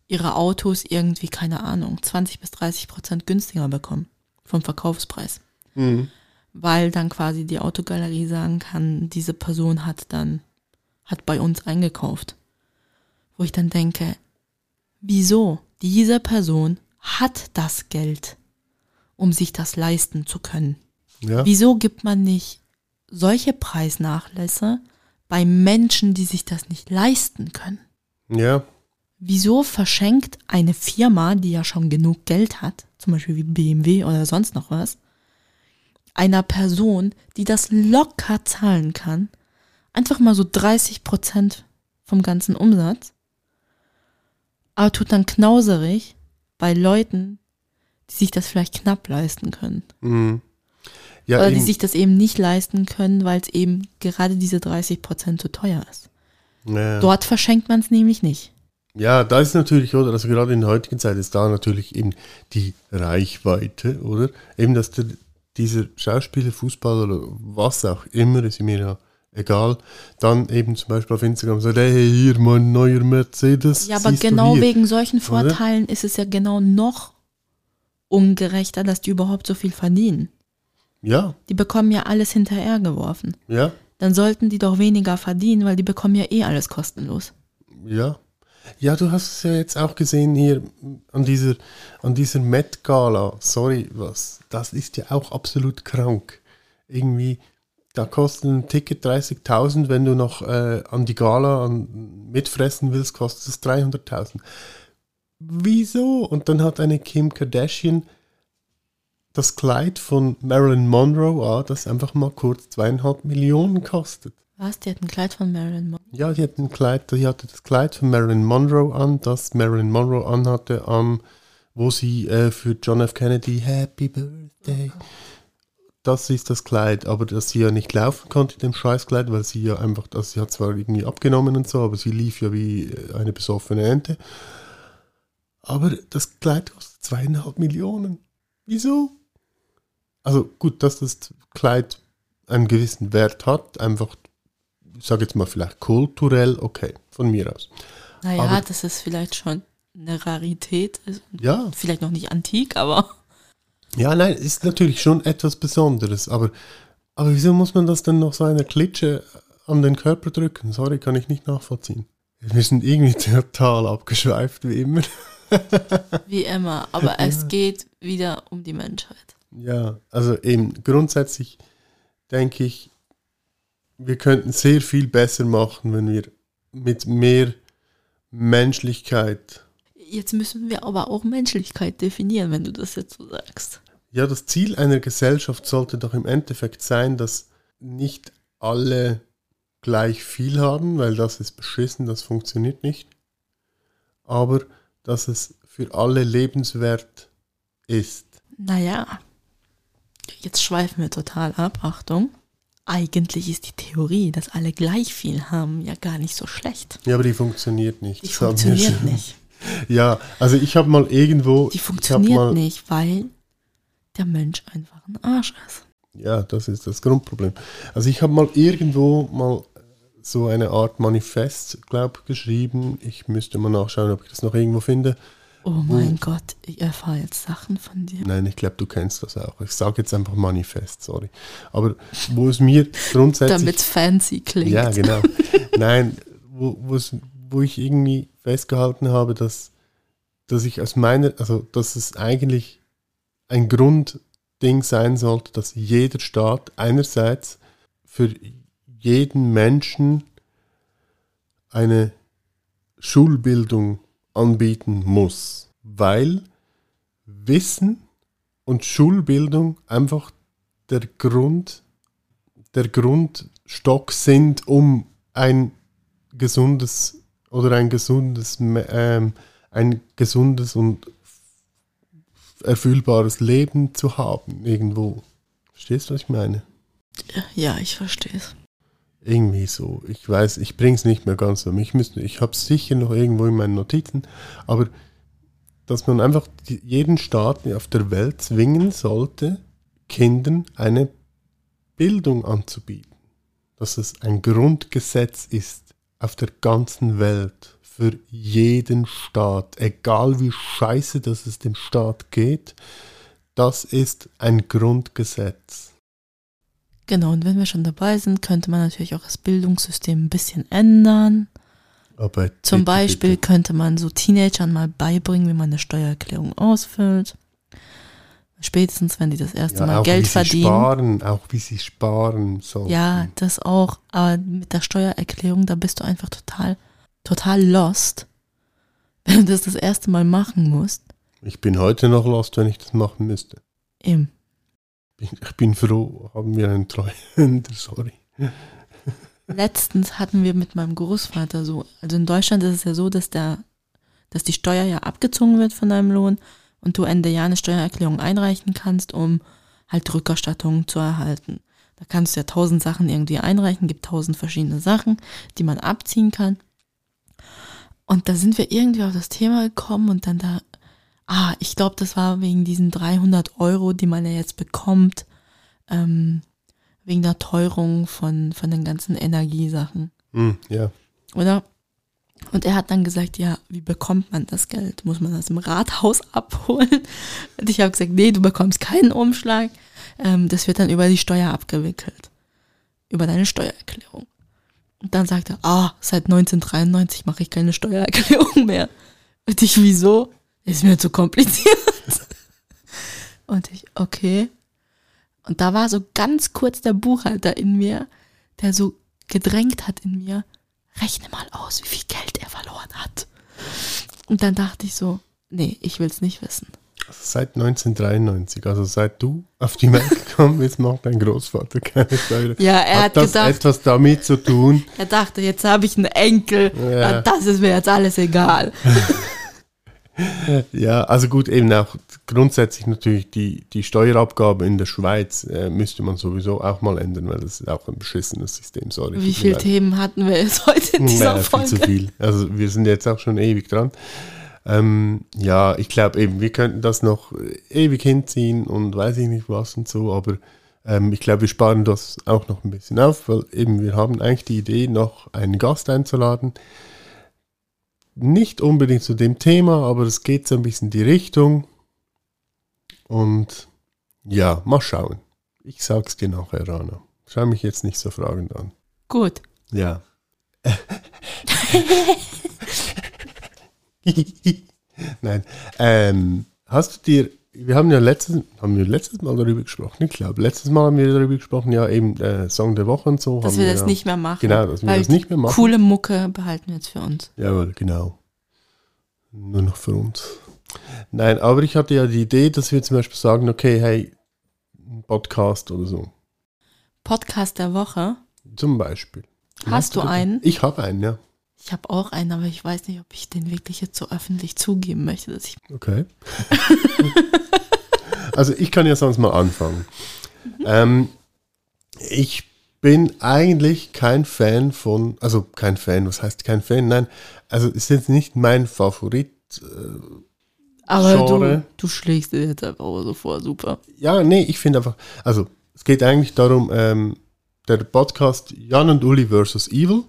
ihre Autos irgendwie, keine Ahnung, 20 bis 30 Prozent günstiger bekommen vom Verkaufspreis Mhm. weil dann quasi die Autogalerie sagen kann, diese Person hat dann, hat bei uns eingekauft. Wo ich dann denke, wieso? Diese Person hat das Geld, um sich das leisten zu können. Ja. Wieso gibt man nicht solche Preisnachlässe bei Menschen, die sich das nicht leisten können? Ja. Wieso verschenkt eine Firma, die ja schon genug Geld hat, zum Beispiel wie BMW oder sonst noch was, einer Person, die das locker zahlen kann, einfach mal so 30 Prozent vom ganzen Umsatz, aber tut dann knauserig bei Leuten, die sich das vielleicht knapp leisten können. Mhm. Ja, oder die eben, sich das eben nicht leisten können, weil es eben gerade diese 30 Prozent zu teuer ist. ja. Dort verschenkt man es nämlich nicht. ja, da ist natürlich, oder, also gerade in der heutigen Zeit ist da natürlich eben die Reichweite, oder? Eben, dass der, dieser Schauspieler, Fußballer oder was auch immer, ist mir ja egal, dann eben zum Beispiel auf Instagram sagt, hey, hier mein neuer Mercedes. Ja, aber genau wegen solchen Oder? Vorteilen ist es ja genau noch ungerechter, dass die überhaupt so viel verdienen. Ja, Die bekommen ja alles hinterhergeworfen. ja, Dann sollten die doch weniger verdienen, weil die bekommen ja eh alles kostenlos. ja. Ja, du hast es ja jetzt auch gesehen hier an dieser, an dieser Met-Gala. Sorry, was? Das ist ja auch absolut krank. Irgendwie, da kostet ein Ticket 30.000, wenn du noch äh, an die Gala an, mitfressen willst, kostet es 300.000. Wieso? Und dann hat eine Kim Kardashian das Kleid von Marilyn Monroe an, das einfach mal kurz zweieinhalb Millionen kostet. Was? Die hat ein Kleid von Marilyn Monroe. Ja, die hatte, ein Kleid, die hatte das Kleid von Marilyn Monroe an, das Marilyn Monroe anhatte, am, wo sie äh, für John F. Kennedy Happy Birthday. Das ist das Kleid, aber dass sie ja nicht laufen konnte in dem Scheißkleid, weil sie ja einfach, also sie hat zwar irgendwie abgenommen und so, aber sie lief ja wie äh, eine besoffene Ente. Aber das Kleid kostet zweieinhalb Millionen. Wieso? Also gut, dass das Kleid einen gewissen Wert hat, einfach ich sage jetzt mal vielleicht kulturell, okay, von mir aus. Naja, Aber- das ist vielleicht schon eine Rarität. Ist Ja, Vielleicht noch nicht antik, aber ja, nein, ist natürlich schon etwas Besonderes, aber, aber wieso muss man das denn noch so einer Klitsche an den Körper drücken? Sorry, kann ich nicht nachvollziehen. Wir sind irgendwie total abgeschweift, wie immer. wie immer. Aber es geht wieder um die Menschheit. Ja, also eben grundsätzlich denke ich, wir könnten sehr viel besser machen, wenn wir mit mehr Menschlichkeit Jetzt müssen wir aber auch Menschlichkeit definieren, wenn du das jetzt so sagst. Ja, das Ziel einer Gesellschaft sollte doch im Endeffekt sein, dass nicht alle gleich viel haben, weil das ist beschissen, das funktioniert nicht. Aber dass es für alle lebenswert ist. Naja, jetzt schweifen wir total ab. Achtung. Eigentlich ist die Theorie, dass alle gleich viel haben, ja gar nicht so schlecht. Ja, aber die funktioniert nicht. Die Das funktioniert nicht. Ja, also ich habe mal irgendwo. Die funktioniert nicht, weil der Mensch einfach ein Arsch ist. Ja, das ist das Grundproblem. Also ich habe mal irgendwo mal so eine Art Manifest, glaube ich, geschrieben. Ich müsste mal nachschauen, ob ich das noch irgendwo finde. Oh mein Gott, ich erfahre jetzt Sachen von dir. Nein, ich glaube, du kennst das auch. Ich sage jetzt einfach Manifest, sorry. Aber wo es mir grundsätzlich... Damit es fancy klingt. Ja, genau. Nein, wo, wo, wo ich irgendwie festgehalten habe, dass, dass ich aus meiner, also dass es eigentlich ein Grundding sein sollte, dass jeder Staat einerseits für jeden Menschen eine Schulbildung anbieten muss, weil Wissen und Schulbildung einfach der Grund, der Grundstock sind, um ein gesundes oder ein gesundes, ähm, ein gesundes und erfüllbares Leben zu haben irgendwo. Verstehst du, was ich meine? Ja, ich verstehe es. Irgendwie so. Ich weiß, ich bringe es nicht mehr ganz um. Ich, müsste, ich habe sicher noch irgendwo in meinen Notizen, aber dass man einfach jeden Staat auf der Welt zwingen sollte, Kindern eine Bildung anzubieten. Dass es ein Grundgesetz ist auf der ganzen Welt für jeden Staat, egal wie scheiße dass es dem Staat geht, das ist ein Grundgesetz. Genau, und wenn wir schon dabei sind, könnte man natürlich auch das Bildungssystem ein bisschen ändern. Aber Zum bitte, Beispiel bitte. könnte man so Teenagern mal beibringen, wie man eine Steuererklärung ausfüllt. Spätestens, wenn die das erste Ja, Mal auch Geld wie sie verdienen. Sparen, auch wie sie sparen sollen. Ja, das auch. Aber mit der Steuererklärung, da bist du einfach total, total lost, wenn du das das erste Mal machen musst. Ich bin heute noch lost, wenn ich das machen müsste. Eben. Ich bin froh, haben wir einen Treuhänder, sorry. Letztens hatten wir mit meinem Großvater so, also in Deutschland ist es ja so, dass der, dass die Steuer ja abgezogen wird von deinem Lohn und du Ende Jahr eine Steuererklärung einreichen kannst, um halt Rückerstattungen zu erhalten. Da kannst du ja tausend Sachen irgendwie einreichen, gibt tausend verschiedene Sachen, die man abziehen kann. Und da sind wir irgendwie auf das Thema gekommen und dann da, ah, ich glaube, das war wegen diesen 300 Euro, die man ja jetzt bekommt, ähm, wegen der Teuerung von, von den ganzen Energiesachen, Hm, ja. oder? Und er hat dann gesagt, ja, wie bekommt man das Geld? Muss man das im Rathaus abholen? Und ich habe gesagt, nee, du bekommst keinen Umschlag. Ähm, das wird dann über die Steuer abgewickelt. Über deine Steuererklärung. Und dann sagt er, ah, seit 1993 mache ich keine Steuererklärung mehr. Und ich, wieso? Ist mir zu kompliziert. Und ich, okay. Und da war so ganz kurz der Buchhalter in mir, der so gedrängt hat in mir, rechne mal aus, wie viel Geld er verloren hat. Und dann dachte ich so, nee, ich will es nicht wissen. Also seit 1993, also seit du auf die Welt gekommen bist, macht dein Großvater keine Steuer. Ja, er hat das gedacht- etwas damit zu tun? Er dachte, jetzt habe ich einen Enkel, Ja. ah, das ist mir jetzt alles egal. Ja, also gut, eben auch grundsätzlich natürlich die, die Steuerabgabe in der Schweiz äh, müsste man sowieso auch mal ändern, weil das ist auch ein beschissenes System, sorry. Wie viele. Themen hatten wir jetzt heute in dieser Naja, viel Folge? zu viel. Also wir sind jetzt auch schon ewig dran. Ähm, ja, ich glaube eben, wir könnten das noch ewig hinziehen und weiß ich nicht was und so, aber ähm, ich glaube, wir sparen das auch noch ein bisschen auf, weil eben wir haben eigentlich die Idee, noch einen Gast einzuladen. Nicht unbedingt zu dem Thema, aber es geht so ein bisschen in die Richtung. Und ja, mal schauen. Ich sag's dir nachher, Rana. Schau mich jetzt nicht so fragend an. Gut. Ja. Nein. Ähm, hast du dir, wir haben ja letztes, haben wir letztes Mal darüber gesprochen, ich glaube, letztes Mal haben wir darüber gesprochen, ja, eben äh, Song der Woche und so. Dass haben wir das ja, nicht mehr machen. Genau, dass wir das nicht mehr machen. Coole Mucke behalten wir jetzt für uns. Jawohl, genau. Nur noch für uns. Nein, aber ich hatte ja die Idee, dass wir zum Beispiel sagen, okay, hey, Podcast oder so. Podcast der Woche. Zum Beispiel. Hast du das? einen? Ich habe einen, ja. Ich habe auch einen, aber ich weiß nicht, ob ich den wirklich jetzt so öffentlich zugeben möchte, dass ich. Okay. also ich kann ja sonst mal anfangen. Ähm, ich bin eigentlich kein Fan von, also kein Fan, was heißt kein Fan? Nein, also es ist jetzt nicht mein Favorit äh, Aber du, Genre. du schlägst dir jetzt einfach so vor, super. Ja, nee, ich finde einfach, also es geht eigentlich darum, ähm, der Podcast Jan und Uli versus Evil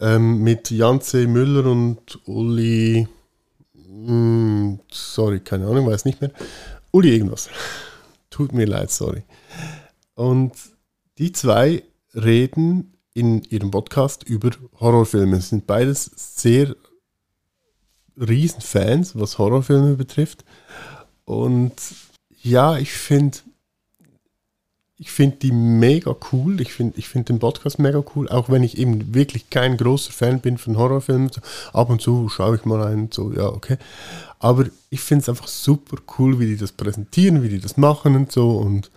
ähm, mit Jan C. Müller und Uli, mh, sorry, keine Ahnung, weiß nicht mehr. Uli irgendwas. Tut mir leid, sorry. Und die zwei reden in ihrem Podcast über Horrorfilme. Es sind beides sehr Riesenfans, was Horrorfilme betrifft. Und ja, ich finde ich finde die mega cool. Ich finde ich find den Podcast mega cool, auch wenn ich eben wirklich kein großer Fan bin von Horrorfilmen. Ab und zu schaue ich mal rein, so, ja, okay. Aber ich finde es einfach super cool, wie die das präsentieren, wie die das machen und so. Und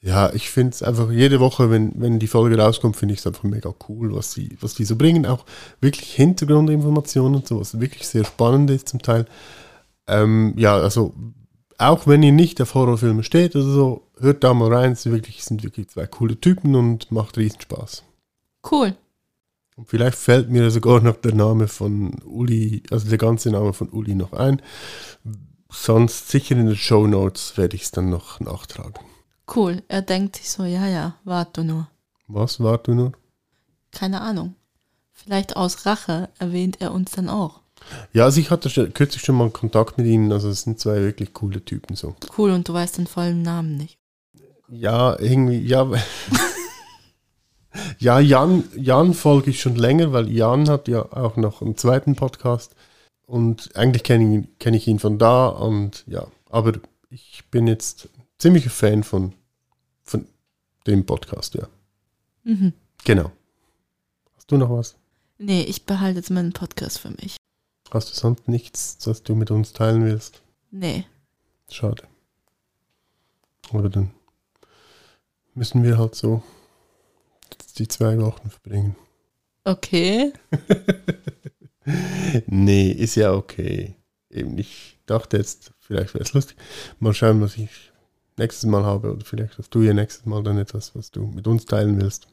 ja, ich finde es einfach jede Woche, wenn, wenn die Folge rauskommt, finde ich es einfach mega cool, was, sie, was die so bringen. Auch wirklich Hintergrundinformationen und so, was wirklich sehr spannend ist zum Teil. Ähm, ja, also auch wenn ihr nicht auf Horrorfilme steht oder so, hört da mal rein. Es sind wirklich, sind wirklich zwei coole Typen und macht riesen Spaß. Cool. Und vielleicht fällt mir sogar noch der Name von Uli, also der ganze Name von Uli noch ein. Sonst sicher in den Show Notes werde ich es dann noch nachtragen. Cool. Er denkt sich so, ja, ja, warte nur. Was war du nur? Keine Ahnung. Vielleicht aus Rache erwähnt er uns dann auch. Ja, also ich hatte schon, kürzlich schon mal Kontakt mit ihnen, also es sind zwei wirklich coole Typen so. Cool, und du weißt den vollen Namen nicht. Ja, irgendwie, ja. ja, Jan, Jan folge ich schon länger, weil Jan hat ja auch noch einen zweiten Podcast und eigentlich kenne ich, ihn- kenn ich ihn von da und ja, aber ich bin jetzt ziemlicher Fan von, von dem Podcast, ja. Mhm. Genau. Hast du noch was? Nee, ich behalte jetzt meinen Podcast für mich. Hast du sonst nichts, das du mit uns teilen willst? Nee. Schade. Aber dann müssen wir halt so die zwei Wochen verbringen. Okay. Nee, ist ja okay. Eben, ich dachte jetzt, vielleicht wäre es lustig. Mal schauen, was ich nächstes Mal habe. Oder vielleicht hast du ja nächstes Mal dann etwas, was du mit uns teilen willst.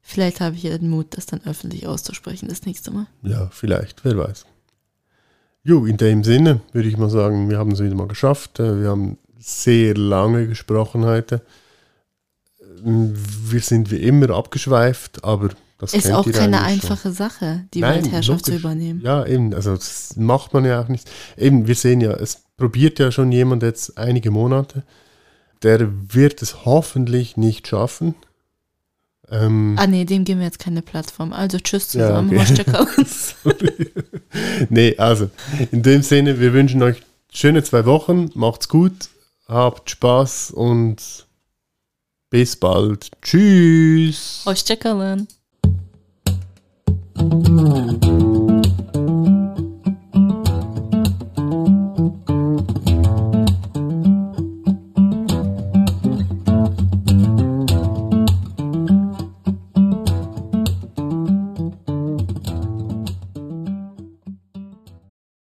Vielleicht habe ich ja den Mut, das dann öffentlich auszusprechen das nächste Mal. Ja, vielleicht, wer weiß. Jo, in dem Sinne würde ich mal sagen, wir haben es wieder mal geschafft. Äh, Wir haben sehr lange gesprochen heute. Ähm, Wir sind wie immer abgeschweift, aber das Ist auch keine eigentlich schon. einfache Sache, die Nein, Weltherrschaft zu logisch. übernehmen. Ja, eben, also das macht man ja auch nicht. Eben, wir sehen ja, es probiert ja schon jemand jetzt einige Monate. Der wird es hoffentlich nicht schaffen. Ähm, ah nee, dem geben wir jetzt keine Plattform. Also tschüss zusammen, ja, okay. nee, also in dem Sinne, wir wünschen euch schöne zwei Wochen, macht's gut, habt Spaß und bis bald. Tschüss. Hoşçakalın.